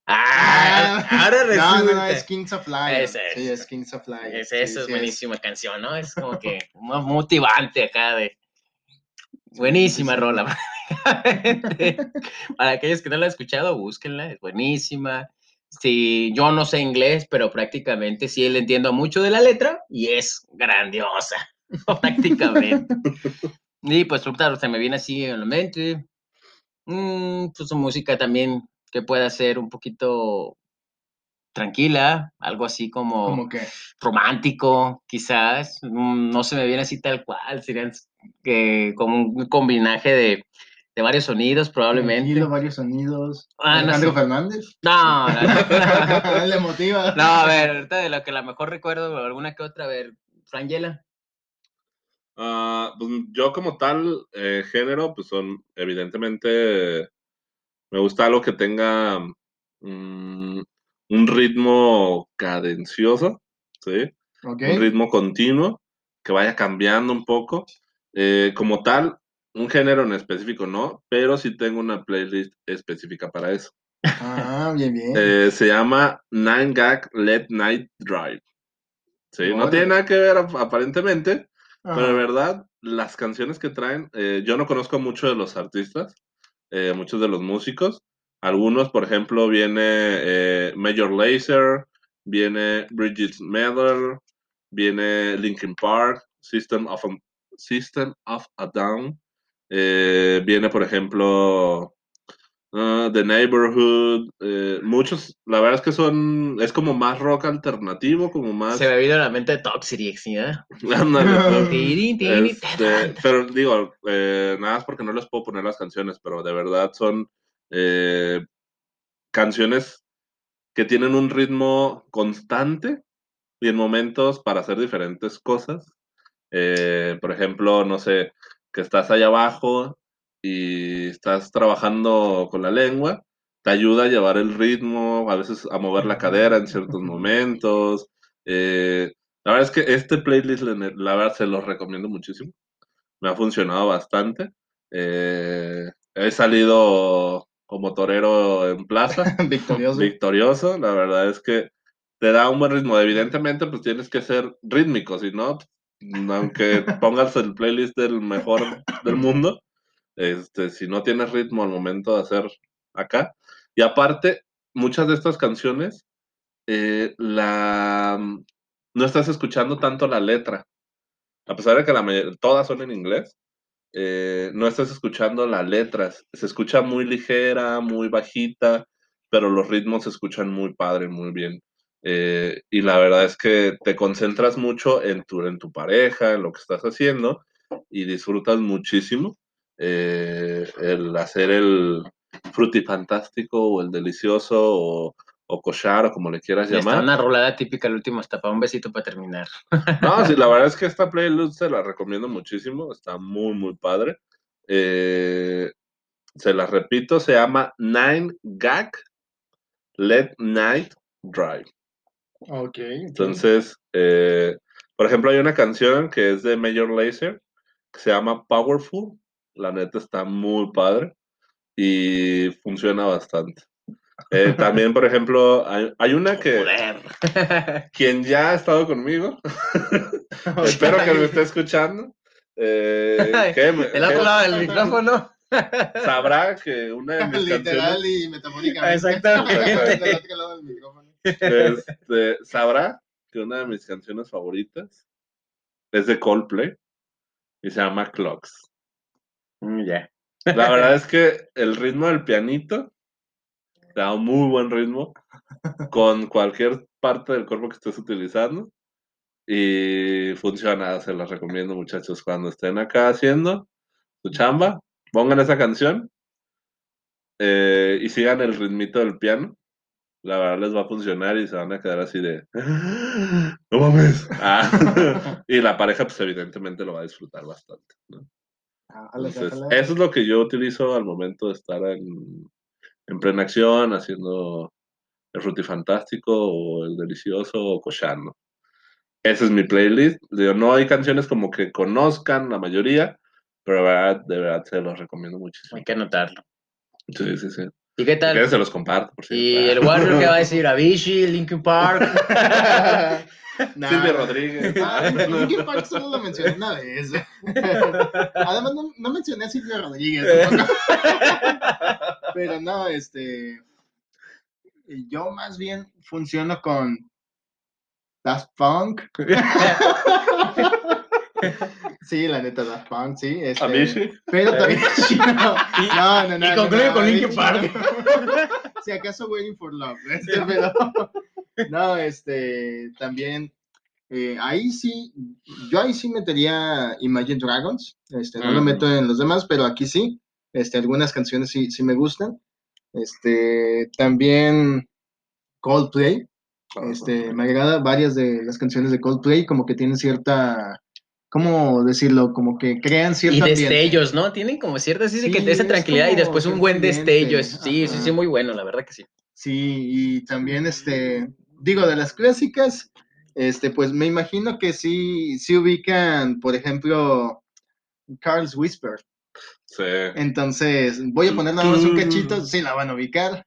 Ah, ahora resulta. no, no, es Kings of. Ese es. Sí, es Kings of Fire. Es, Sí, eso es sí, buenísima canción, ¿no? Es como que muy motivante acá de... Buenísima rola. Para aquellos que no la han escuchado, búsquenla, es buenísima. Sí, yo no sé inglés, pero prácticamente sí le entiendo mucho de la letra y es grandiosa, prácticamente. Y pues claro, se me viene así en la mente. Mm, pues su música también que pueda ser un poquito tranquila, algo así como Como que. romántico, quizás. mm, No se me viene así tal cual, serían que como un combinaje de, de varios sonidos, probablemente. tranquilo, varios sonidos. Ah, no Alejandro sé. Fernández. No, no, no. Le motiva. No, a ver, ahorita de lo que a lo mejor recuerdo, alguna que otra, a ver, Frangela. Ah, pues yo como tal, eh, género, pues son evidentemente, me gusta algo que tenga mm, un ritmo cadencioso, ¿sí? Un ritmo continuo, que vaya cambiando un poco. Eh, como tal, un género en específico no, pero sí tengo una playlist específica para eso. Ah, bien, bien. Eh, se llama Nine Gag Let Night Drive. Sí, no tiene nada que ver ap- aparentemente, Ajá. pero de verdad, las canciones que traen, eh, yo no conozco mucho de los artistas, eh, muchos de los músicos. Algunos, por ejemplo, viene eh, Major Lazer, viene Bridget Miller, viene Linkin Park, System of a, System of a Down, eh, viene, por ejemplo, ah, The Neighborhood, eh, muchos, la verdad es que son, es como más rock alternativo, como más... Se me vino a la mente Toxic, ¿sí? eh? Este, pero digo, eh, nada más porque no les puedo poner las canciones, pero de verdad son eh, canciones que tienen un ritmo constante y en momentos para hacer diferentes cosas. Eh, por ejemplo, no sé, que estás allá abajo y estás trabajando con la lengua, te ayuda a llevar el ritmo, a veces a mover la cadera en ciertos momentos. Eh, la verdad es que este playlist, la verdad, se los recomiendo muchísimo. Me ha funcionado bastante. Eh, he salido como torero en plaza. Victorioso. Victorioso. La verdad es que te da un buen ritmo. Evidentemente, pues tienes que ser rítmico, si no, aunque pongas el playlist del mejor del mundo, este, si no tienes ritmo al momento de hacer acá. Y aparte, muchas de estas canciones, eh, la, no estás escuchando tanto la letra. A pesar de que la todas son en inglés, eh, no estás escuchando las letras. Se escucha muy ligera, muy bajita, pero los ritmos se escuchan muy padre, muy bien. Eh, y la verdad es que te concentras mucho en tu, en tu pareja, en lo que estás haciendo, y disfrutas muchísimo eh, el hacer el frutifantástico o el delicioso o, o cochar o como le quieras llamar. Está una rolada típica el último hasta para un besito para terminar. No, sí, la verdad es que esta playlist se la recomiendo muchísimo, está muy, muy padre. Eh, se la repito, se llama Nine Gag Let Night Drive. Ok. Entonces, eh, por ejemplo, hay una canción que es de Major Lazer que se llama Powerful. La neta está muy padre y funciona bastante. Eh, también, por ejemplo, hay, una que. Quien ya ha estado conmigo. espero que me esté escuchando. Eh, el otro lado del micrófono. Sabrá que una de mis Literal y metafóricamente. Exactamente. Este, sabrá que una de mis canciones favoritas es de Coldplay y se llama Clocks. Mm, ya. La verdad es que el ritmo del pianito da un muy buen ritmo con cualquier parte del cuerpo que estés utilizando y funciona, se los recomiendo muchachos cuando estén acá haciendo su chamba, pongan esa canción eh, y sigan el ritmito del piano. La verdad les va a funcionar y se van a quedar así de no mames. Ah, y la pareja, pues evidentemente lo va a disfrutar bastante. Entonces, eso es lo que yo utilizo al momento de estar en, en plena acción, haciendo el frutifantástico o el delicioso o cochando. Ese es mi playlist. Digo, no hay canciones como que conozcan la mayoría, pero de verdad, de verdad se los recomiendo muchísimo. Hay que anotarlo. Sí, sí, sí. ¿Y qué tal? Se los comparto, por Y el Warrior que va a decir Avicii, Linkin Park. Silvia Rodríguez. Ah, Linkin Park solo lo mencioné una vez. Además, no, no mencioné a Silvia Rodríguez. Pero no, este. Yo más bien funciono con Daft Punk. Sí, la neta, Daft Punk, sí. Este, Avicii. Pero también. No, no, no. y con Linkin. Park. Si acaso Waiting for Love. Este, pero. No, este. También. eh, ahí sí. Yo ahí sí metería Imagine Dragons. Este, no lo Mm. meto en los demás, pero aquí sí. Este, algunas canciones sí, sí me gustan. Este, también Coldplay. Este, me agrada varias de las canciones de Coldplay, como que tienen cierta, ¿cómo decirlo? Como que crean cierto Y ambiente. destellos, ¿no? Tienen como cierta de Sí, que esa es tranquilidad y después un buen ambiente, destello. es- sí, sí, sí, muy bueno, la verdad que sí. Sí, y también, este, digo, de las clásicas, este, pues me imagino que sí, sí ubican, por ejemplo, Carl's Whisper. Sí. Entonces, voy a poner nada más un cachito, sí la van a ubicar.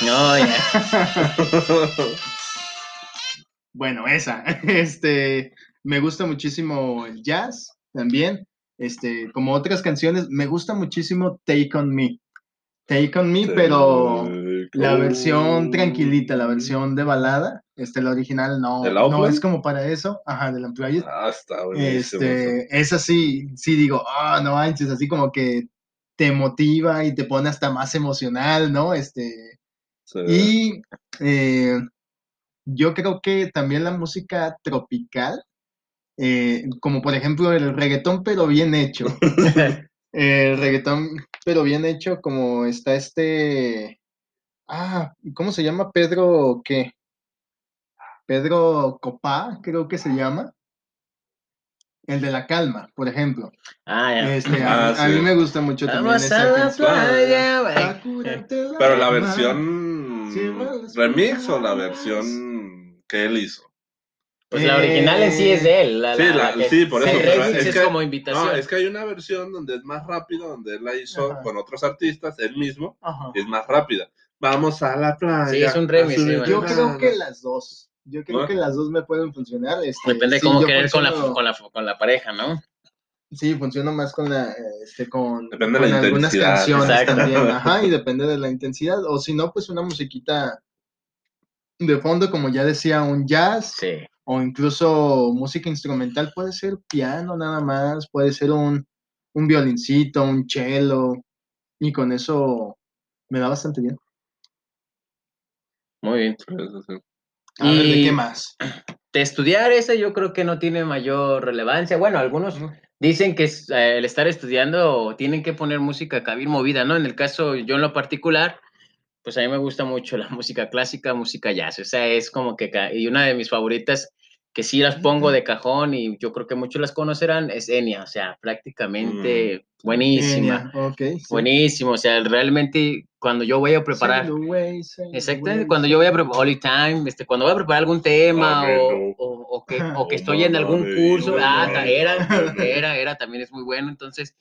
No, ya. Bueno, esa, este, me gusta muchísimo el jazz también, este, como otras canciones, me gusta muchísimo Take On Me. Take On Me, pero la versión tranquilita, la versión de balada, este, la original no, ¿Del no es como para eso, ajá, del Unplugged. Ah, está buenísimo. Este, esa sí, sí digo, ah, no manches, así como que te motiva y te pone hasta más emocional, ¿no? Este, Sí. y eh, yo creo que también la música tropical, eh, como por ejemplo el reggaetón, pero bien hecho. el reggaetón, pero bien hecho, como está este. Ah, ¿cómo se llama? Pedro, ¿qué? Pedro Copá, creo que se llama. El de la calma, por ejemplo. Ah, ya. Este, a, Ah, a mí sí. me gusta mucho también esa playa, Pero la versión Sí, remix o la versión que él hizo. Pues la original en sí es de él. La, Sí, la- la- la que- sí, por eso, es es, que- como invitación. No, es que hay una versión donde es más rápido, donde él la hizo Ajá. con otros artistas, él mismo, Ajá. y es más rápida. Vamos a la playa. Sí, es un remix, sí, bueno. Yo creo que las dos. Yo creo ¿No? que las dos me pueden funcionar. este, Depende de sí, cómo querer con la, con, la, con la pareja, ¿no? Sí, funciona más con la, este, con, Depende de con la algunas intensidad. canciones Exacto. también, ajá, y depende de la intensidad, o si no, pues una musiquita de fondo, como ya decía, un jazz, Sí. o incluso música instrumental, puede ser piano nada más, puede ser un, un violincito, un cello, y con eso me da bastante bien. Muy bien. A ver, ¿de Y- qué más? De estudiar ese yo creo que no tiene mayor relevancia. Bueno, algunos dicen que eh, el estar estudiando tienen que poner música bien movida, ¿no? En el caso, yo en lo particular, pues a mí me gusta mucho la música clásica, música jazz. O sea, es como que, y una de mis favoritas que sí las pongo de cajón y yo creo que muchos las conocerán es Enya. O sea, prácticamente buenísima. Enya, ok, sí. Buenísimo. O sea, realmente cuando yo voy a preparar. Sail Exactamente, away, cuando yo voy a preparar All the Time, este, cuando voy a preparar algún tema Amén, o, no. o- o que, o que estoy en algún curso, ah, era, era, era, también es muy bueno, entonces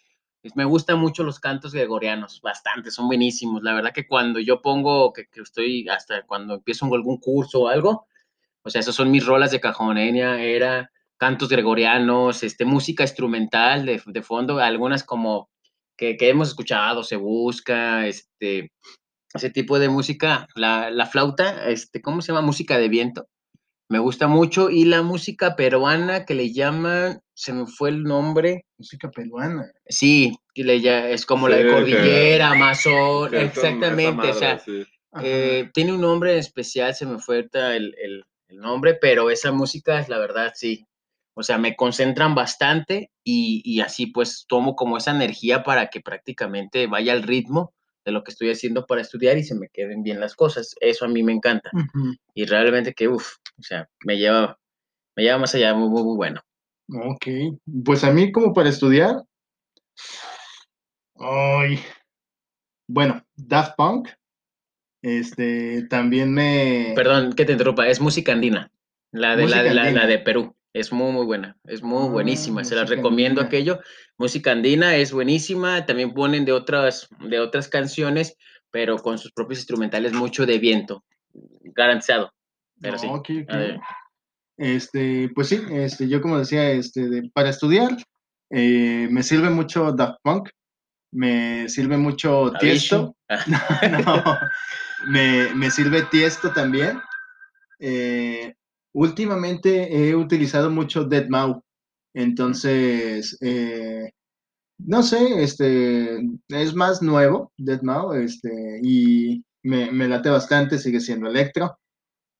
me gustan mucho los cantos gregorianos, bastante, son buenísimos, la verdad que cuando yo pongo, que, que estoy, hasta cuando empiezo algún curso o algo, o sea, esos son mis rolas de cajoneña, era cantos gregorianos, este, música instrumental de, de fondo, algunas como que, que hemos escuchado, se busca, este, ese tipo de música, la, la flauta, este, ¿cómo se llama? Música de viento. Me gusta mucho. Y la música peruana que le llaman, se me fue el nombre. Música peruana. Sí, que le ya, es como la de que- Cordillera, Amazon, exactamente. madre, o sea, sí. Eh, tiene un nombre en especial, se me fue el, el- el nombre, pero esa música, la verdad, sí. O sea, me concentran bastante y, y así pues tomo como esa energía para que prácticamente vaya al ritmo de lo que estoy haciendo para estudiar y se me queden bien las cosas. Eso a mí me encanta. Y realmente que, uff, o sea, me lleva, me lleva más allá, muy, muy, muy bueno. Ok, pues a mí como para estudiar, ay, bueno, Daft Punk, este, también me, Perdón que te interrumpa, es música andina, la de, la, de, la, la andina. de Perú. Es muy, muy buena, es muy Ah, buenísima, se música recomiendo andina. aquello. Música andina es buenísima, también ponen de otras, de otras canciones, pero con sus propios instrumentales, mucho de viento, garantizado. Pero sí, ok, ok. a ver. Este, pues sí, este, yo como decía, este, de- para estudiar, eh, me sirve mucho Daft Punk, me sirve mucho Tiesto, no, me, me sirve Tiesto también. Eh, últimamente he utilizado mucho Deadmau, entonces, eh, no sé, este, es más nuevo Deadmau, este, y me, me late bastante, sigue siendo electro.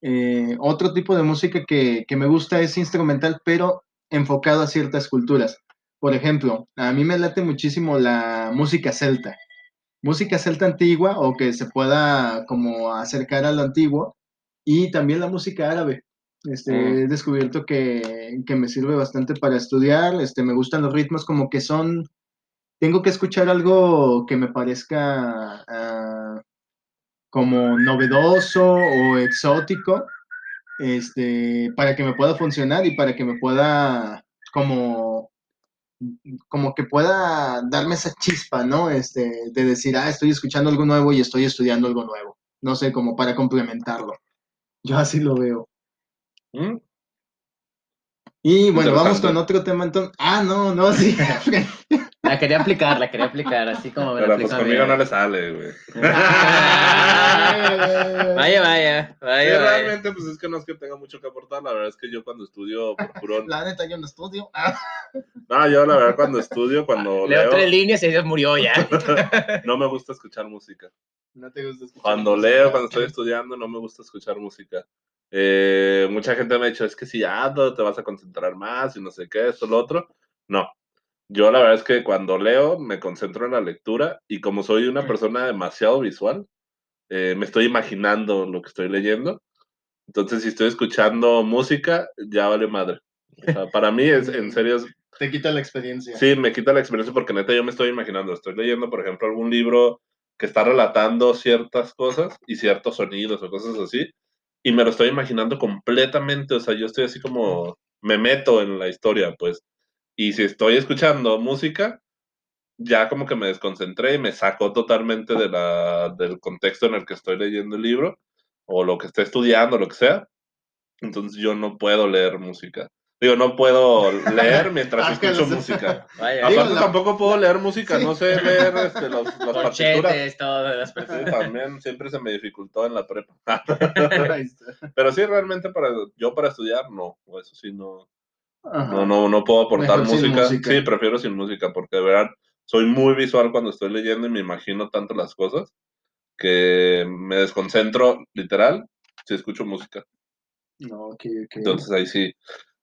Eh, otro tipo de música que, que me gusta es instrumental, pero enfocado a ciertas culturas. Por ejemplo, a mí me late muchísimo la música celta, música celta antigua o que se pueda como acercar a lo antiguo, y también la música árabe. Este, Mm. He descubierto que, que me sirve bastante para estudiar, este, me gustan los ritmos como que son, tengo que escuchar algo que me parezca ah, como novedoso o exótico, este, para que me pueda funcionar y para que me pueda como como que pueda darme esa chispa, ¿no? Este, de decir, ah, estoy escuchando algo nuevo y estoy estudiando algo nuevo. No sé, como para complementarlo. Yo así lo veo. ¿Mm? Y bueno, vamos con otro tema entonces. Ah, no, no, sí. La quería aplicar, la quería aplicar, así como me la Pero pues aplico a mí. conmigo no le sale, güey. Vaya, vaya, Sí, vaya, realmente, pues es que no es que tenga mucho que aportar. La verdad es que yo cuando estudio por puro. La neta, yo no estudio. No, yo la verdad cuando estudio, cuando Leo leo, tres líneas y ya murió ya. no me gusta escuchar música. no te gusta escuchar Cuando música. leo, cuando estoy estudiando, no me gusta escuchar música. Eh, mucha gente me ha dicho, es que si ya te vas a concentrar más y no sé qué, esto, lo otro. No. Yo la verdad es que cuando leo me concentro en la lectura y como soy una persona demasiado visual, eh, me estoy imaginando lo que estoy leyendo. Entonces, si estoy escuchando música, ya vale madre. O sea, para mí, es, en serio, es- Te quita la experiencia. sí, me quita la experiencia porque neta yo me estoy imaginando. Estoy leyendo, por ejemplo, algún libro que está relatando ciertas cosas y ciertos sonidos o cosas así, y me lo estoy imaginando completamente. O sea, yo estoy así como, me meto en la historia, pues. Y si estoy escuchando música, ya como que me desconcentré y me sacó totalmente de la, del contexto en el que estoy leyendo el libro o lo que esté estudiando, lo que sea. Entonces yo no puedo leer música. Digo, no puedo leer mientras Ah, escucho los- música. Vaya, Digo, Aparte la- tampoco puedo leer música, Sí. no sé leer este, los, las partituras. todas las Sí, personas. también siempre se me dificultó en la prepa. Pero sí, realmente para yo para estudiar, no. o Eso sí, no, Ajá. no, no, no puedo aportar música. música. Sí, prefiero sin música, porque de verdad soy muy visual cuando estoy leyendo y me imagino tanto las cosas que me desconcentro literal si escucho música. No. Entonces ahí sí.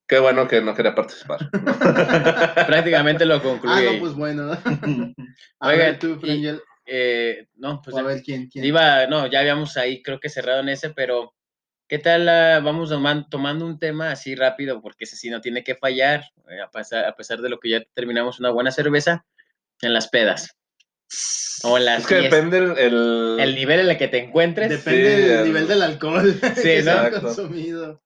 Qué bueno que no quería participar. Prácticamente lo ah, concluye. no, pues bueno. A Oiga, ver, tú, Frangel. Eh, no, pues a ver quién, quién. iba, no, ya habíamos ahí creo que cerrado en ese, pero ¿qué tal? ah, vamos toman- tomando un tema así rápido, porque ese sí no tiene que fallar, eh, a, pesar, a pesar de lo que ya terminamos una buena cerveza, en las pedas. O en las es que depende el, el- el nivel en el que te encuentres. Depende Sí, del el- nivel del alcohol que se ha exacto. consumido.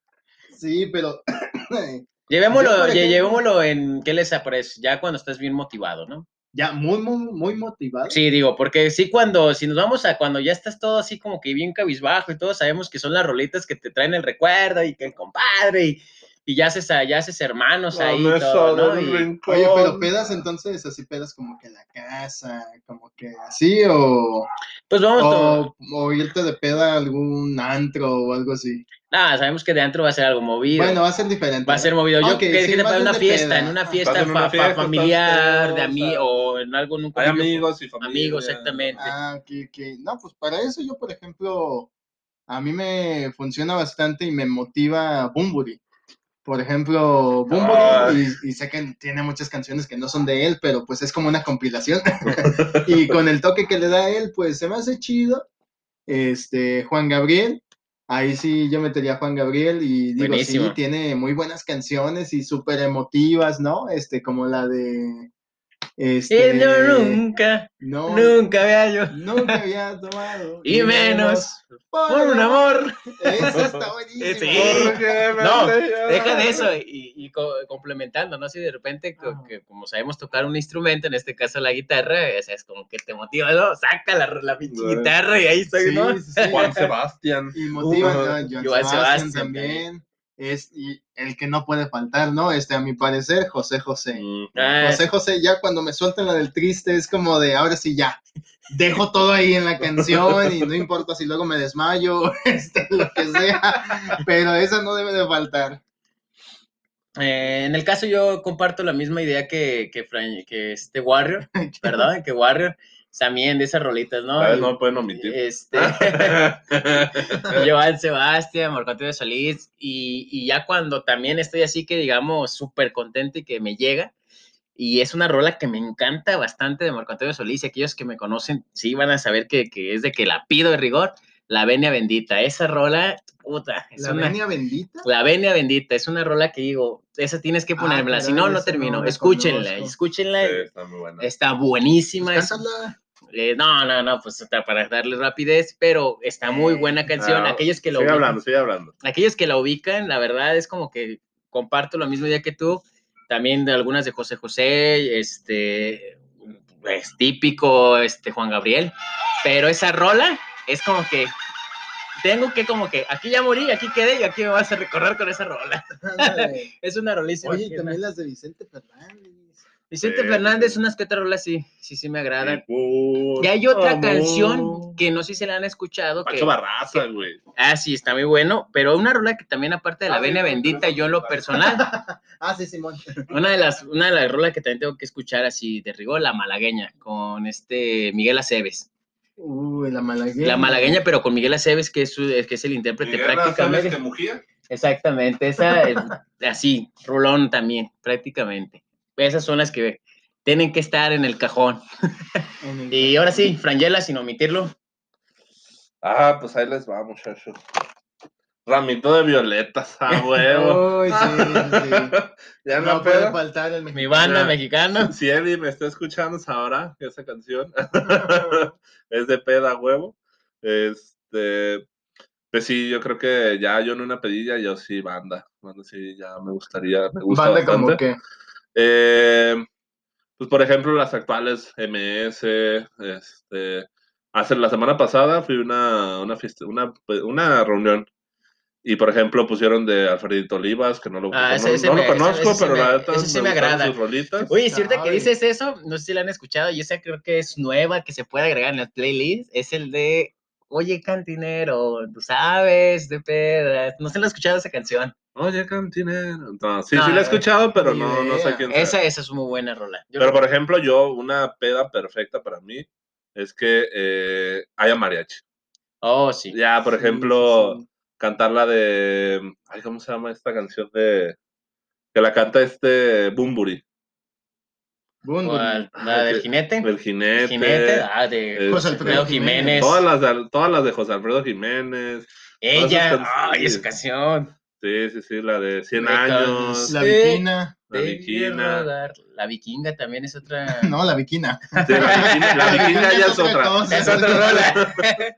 Sí, pero Llevémoslo, ejemplo- llevémoslo en qué les aparece, ya cuando estás bien motivado, ¿no? Ya muy, muy, muy motivado. Sí, digo, porque sí, cuando, si nos vamos a cuando ya estás todo así como que bien cabizbajo y todos sabemos que son las rolitas que te traen el recuerdo y que el compadre y, y ya haces, ya haces hermanos ahí, La y todo, ¿no? Y- rincón. Oye, pero pedas entonces, así pedas como que en la casa, como que así, o, pues vamos, o, o irte de peda a algún antro o algo así. nada, sabemos que de antro va a ser algo movido. Bueno, va a ser diferente. va a ser movido. Yo que, sí, que para una fiesta, peda. en una fiesta, en una fa- fa- fiesta, familiar, de amigos, o en algo nunca Hay amigos y familia. Amigos, exactamente. Ah, ok, ok. No, pues para eso yo, por ejemplo, a mí me funciona bastante y me motiva Bumburi. Por ejemplo, Bumburi, Ay. y, y sé que tiene muchas canciones que no son de él, pero pues es como una compilación. y con el toque que le da él, pues se me hace chido. Este, Juan Gabriel, ahí sí yo metería a Juan Gabriel y digo, Buenísimo. sí, tiene muy buenas canciones y súper emotivas, ¿no? Este, como la de... Este, Y yo nunca, no, nunca había yo. Nunca había tomado. Y menos por un amor. Eso está buenísimo. Sí. No. Deja de eso y, y co- complementando, ¿no? Si de repente, que como sabemos tocar un instrumento, en este caso la guitarra, o sea, es como que te motiva, ¿no? Saca la, la pinche guitarra y ahí estoy, Sí, ¿no? sí, sí. Juan Sebastián. Y motiva Uh, Sebastián también. Es el que no puede faltar, ¿no? Este, a mi parecer, José José. Mm. Ah, José José, ya cuando me sueltan la del triste, es como de ahora sí ya. Dejo todo ahí en la canción y no importa si luego me desmayo, este, lo que sea, pero esa no debe de faltar. eh, en el caso yo comparto la misma idea que, que, Fran- que este Warrior, perdón, que Warrior, también de esas rolitas, ¿no? No pueden omitir. Este, Joan Sebastián, Marco Antonio Solís, y, y ya cuando también estoy así que digamos súper contento y que me llega, y es una rola que me encanta bastante de Marco Antonio Solís, y aquellos que me conocen sí van a saber que, que es de que la pido de rigor, La Venia Bendita, esa rola, puta, es La una... venia bendita. La Venia Bendita es una rola que digo, esa tienes que Ah, ponérmela, si caray, no, no no termino. la escúchenla, conozco. escúchenla, Sí, está muy buena. está buenísima. Pues. Eh, no, no, no, pues para darle rapidez, pero está muy buena canción. Ah, aquellos que lo Sigue ubican, hablando, sigue hablando. aquellos que la ubican, la verdad es como que comparto la misma idea que tú. También de algunas de José José, este es típico, este Juan Gabriel, pero esa rola es como que tengo que como que aquí ya morí, aquí quedé y aquí me vas a recorrer con esa rola. Es una rolísima. Oye, y también las de Vicente Fernández. Vicente Fernández, unas que otras rolas sí, sí, sí me agradan. Y hay otra amor. canción que no sé si la han escuchado. Que, Pacho Barraza, güey. ah, sí, está muy bueno, pero una rola que también aparte de la Ah, sí, Venia sí, Bendita, yo en lo personal, Ah, sí, Simón. una de las, una de las rolas que también tengo que escuchar así de rigor, la malagueña, con este Miguel Aceves. Uy, la malagueña. La malagueña, pero con Miguel Aceves, que es, su- que es el intérprete Miguel, ¿sabes prácticamente. que mugía? Exactamente, esa es así, rolón también, prácticamente. Esas son las que tienen que estar en el cajón. En el- Y ahora sí, Frangela, sin omitirlo. Ah, pues ahí les va, muchachos. Ramito de violetas, a huevo. Uy, sí, sí. ya no, No puede faltar el Mi banda mexicana. Si Eddie me está escuchando, sabrá que esa canción es de peda, huevo. Este, pues sí, yo creo que ya yo en una pedilla, yo sí, banda. Banda sí, ya me gustaría, me gusta Banda como bastante. Eh, pues por ejemplo, las actuales MS, este, hace la semana pasada fui a una, una fiesta, una, una reunión. Y por ejemplo pusieron de Alfredito Olivas, que no lo, Ah, no- ese- ese no lo me- conozco, ese pero me- la ese sí me agrada. sus rolitas. Oye, cierto que dices eso, no sé si la han escuchado, yo sé creo que es nueva, que se puede agregar en las playlists, es el de Oye Cantinero, tú sabes, de pedas. No se la ha escuchado esa canción. Oye, cantinero. No, sí, No, sí la he escuchado, pero no, no sé quién. Esa, esa es muy buena rola. Yo Pero por ejemplo, yo, una peda perfecta para mí es que eh, haya mariachi. Oh, sí. Ya, por Sí, ejemplo, sí, sí. cantar la de. Ay, ¿cómo se llama esta canción de. Que la canta este Bumburi? ¿La del que- jinete? El jinete. jinete, ah, de eh, José Alfredo Jiménez. Todas las, de, todas las de José Alfredo Jiménez. Ella, ay, esa canción. Sí, sí, sí, la de 100 Me años. La viquina. La viquina. La vikinga también es otra. No, la viquina. Sí, la viquina, la viquina ya es otra. cosa. Es otra rola.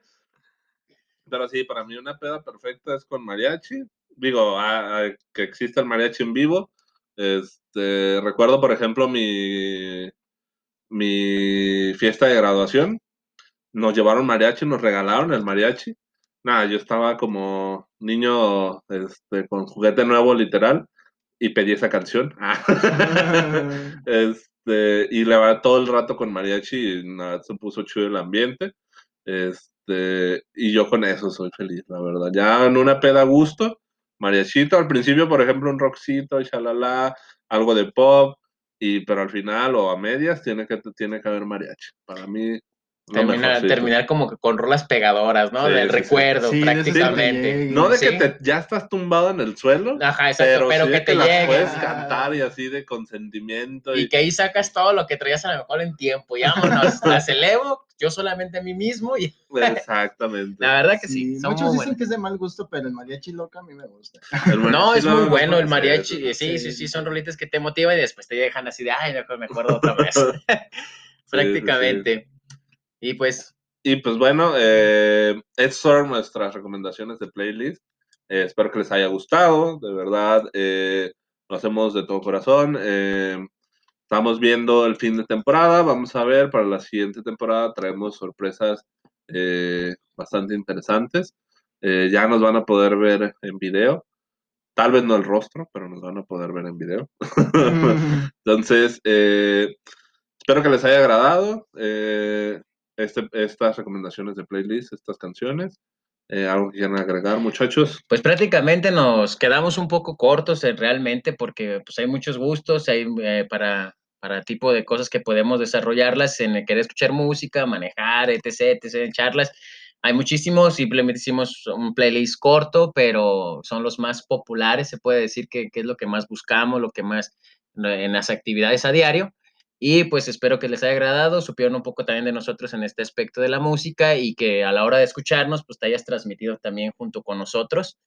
Pero sí, para mí una peda perfecta es con mariachi. Digo, a- a- que exista el mariachi en vivo. Este, recuerdo, por ejemplo, mi, mi fiesta de graduación. Nos llevaron mariachi, nos regalaron el mariachi. Nada, yo estaba como niño este, con juguete nuevo, literal, y pedí esa canción. Este, y le va todo el rato con mariachi y nada, se puso chido el ambiente. Este, y yo con eso soy feliz, la verdad. Ya en una peda a gusto, mariachito, al principio, por ejemplo, un rockcito, shalala, algo de pop, y pero al final o a medias tiene que, tiene que haber mariachi. Para mí, Terminar, terminar como que con rolas pegadoras, ¿no? Sí, Del sí, recuerdo, que prácticamente. No de Sí. que te, ya estás tumbado en el suelo, Ajá, exacto, pero, pero, sí que te las llegue. puedes cantar y así de consentimiento. Y Y, que ahí sacas todo lo que traías a lo mejor en tiempo. Y vámonos, las elevo, yo solamente a mí mismo. Y Exactamente. la verdad que sí, son muchos dicen buenas. que es de mal gusto, pero el mariachi loca a mí me gusta. No, es muy bueno el mariachi. Sí, sí, sí, son rolitas que te motivan y después te dejan así de, ay, mejor me acuerdo otra vez. sí. Prácticamente. Y pues, Y pues bueno, eh, estas son nuestras recomendaciones de playlist. Eh, espero que les haya gustado, de verdad. eh, lo hacemos de todo corazón. eh, estamos viendo el fin de temporada. Vamos a ver, para la siguiente temporada traemos sorpresas eh, bastante interesantes. Eh, ya nos van a poder ver en video. Tal vez no el rostro, pero nos van a poder ver en video. Entonces, eh, espero que les haya agradado eh, este- estas recomendaciones de playlist, estas canciones. Eh, ¿Algo que quieran agregar, muchachos? pues prácticamente nos quedamos un poco cortos eh, realmente porque pues hay muchos gustos, hay eh, para, para tipo de cosas que podemos desarrollarlas en querer escuchar música, manejar, etc, etc, charlas. Hay muchísimos, simplemente hicimos un playlist corto, pero son los más populares, se puede decir que, que es lo que más buscamos, lo que más en las actividades a diario. Y pues espero que les haya agradado, supieron un poco también de nosotros en este aspecto de la música y que a la hora de escucharnos, pues te hayas transmitido también junto con nosotros.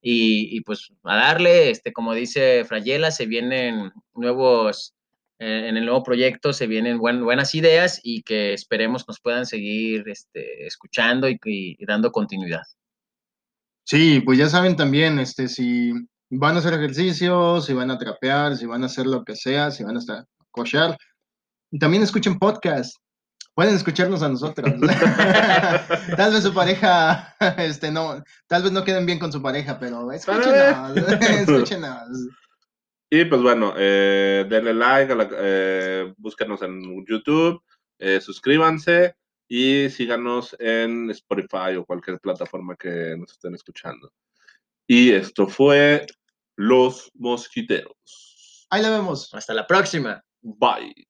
Y, y pues a darle, este, como dice Frayela, se vienen nuevos, eh, en el nuevo proyecto se vienen buen- buenas ideas y que esperemos nos puedan seguir este, escuchando y, y- y dando continuidad. Sí, pues ya saben también, este, si van a hacer ejercicio, si van a trapear, si van a hacer lo que sea, si van a estar a cochar, y también escuchen podcast. Pueden escucharnos a nosotros. tal vez su pareja, este, no, tal vez no queden bien con su pareja, pero escúchenos, escúchenos. Y pues bueno, eh, denle like, a la- eh, búsquenos en YouTube, eh, suscríbanse y síganos en Spotify o cualquier plataforma que nos estén escuchando. Y esto fue Los Mosquiteros. Ahí la vemos. Hasta la próxima. Bye.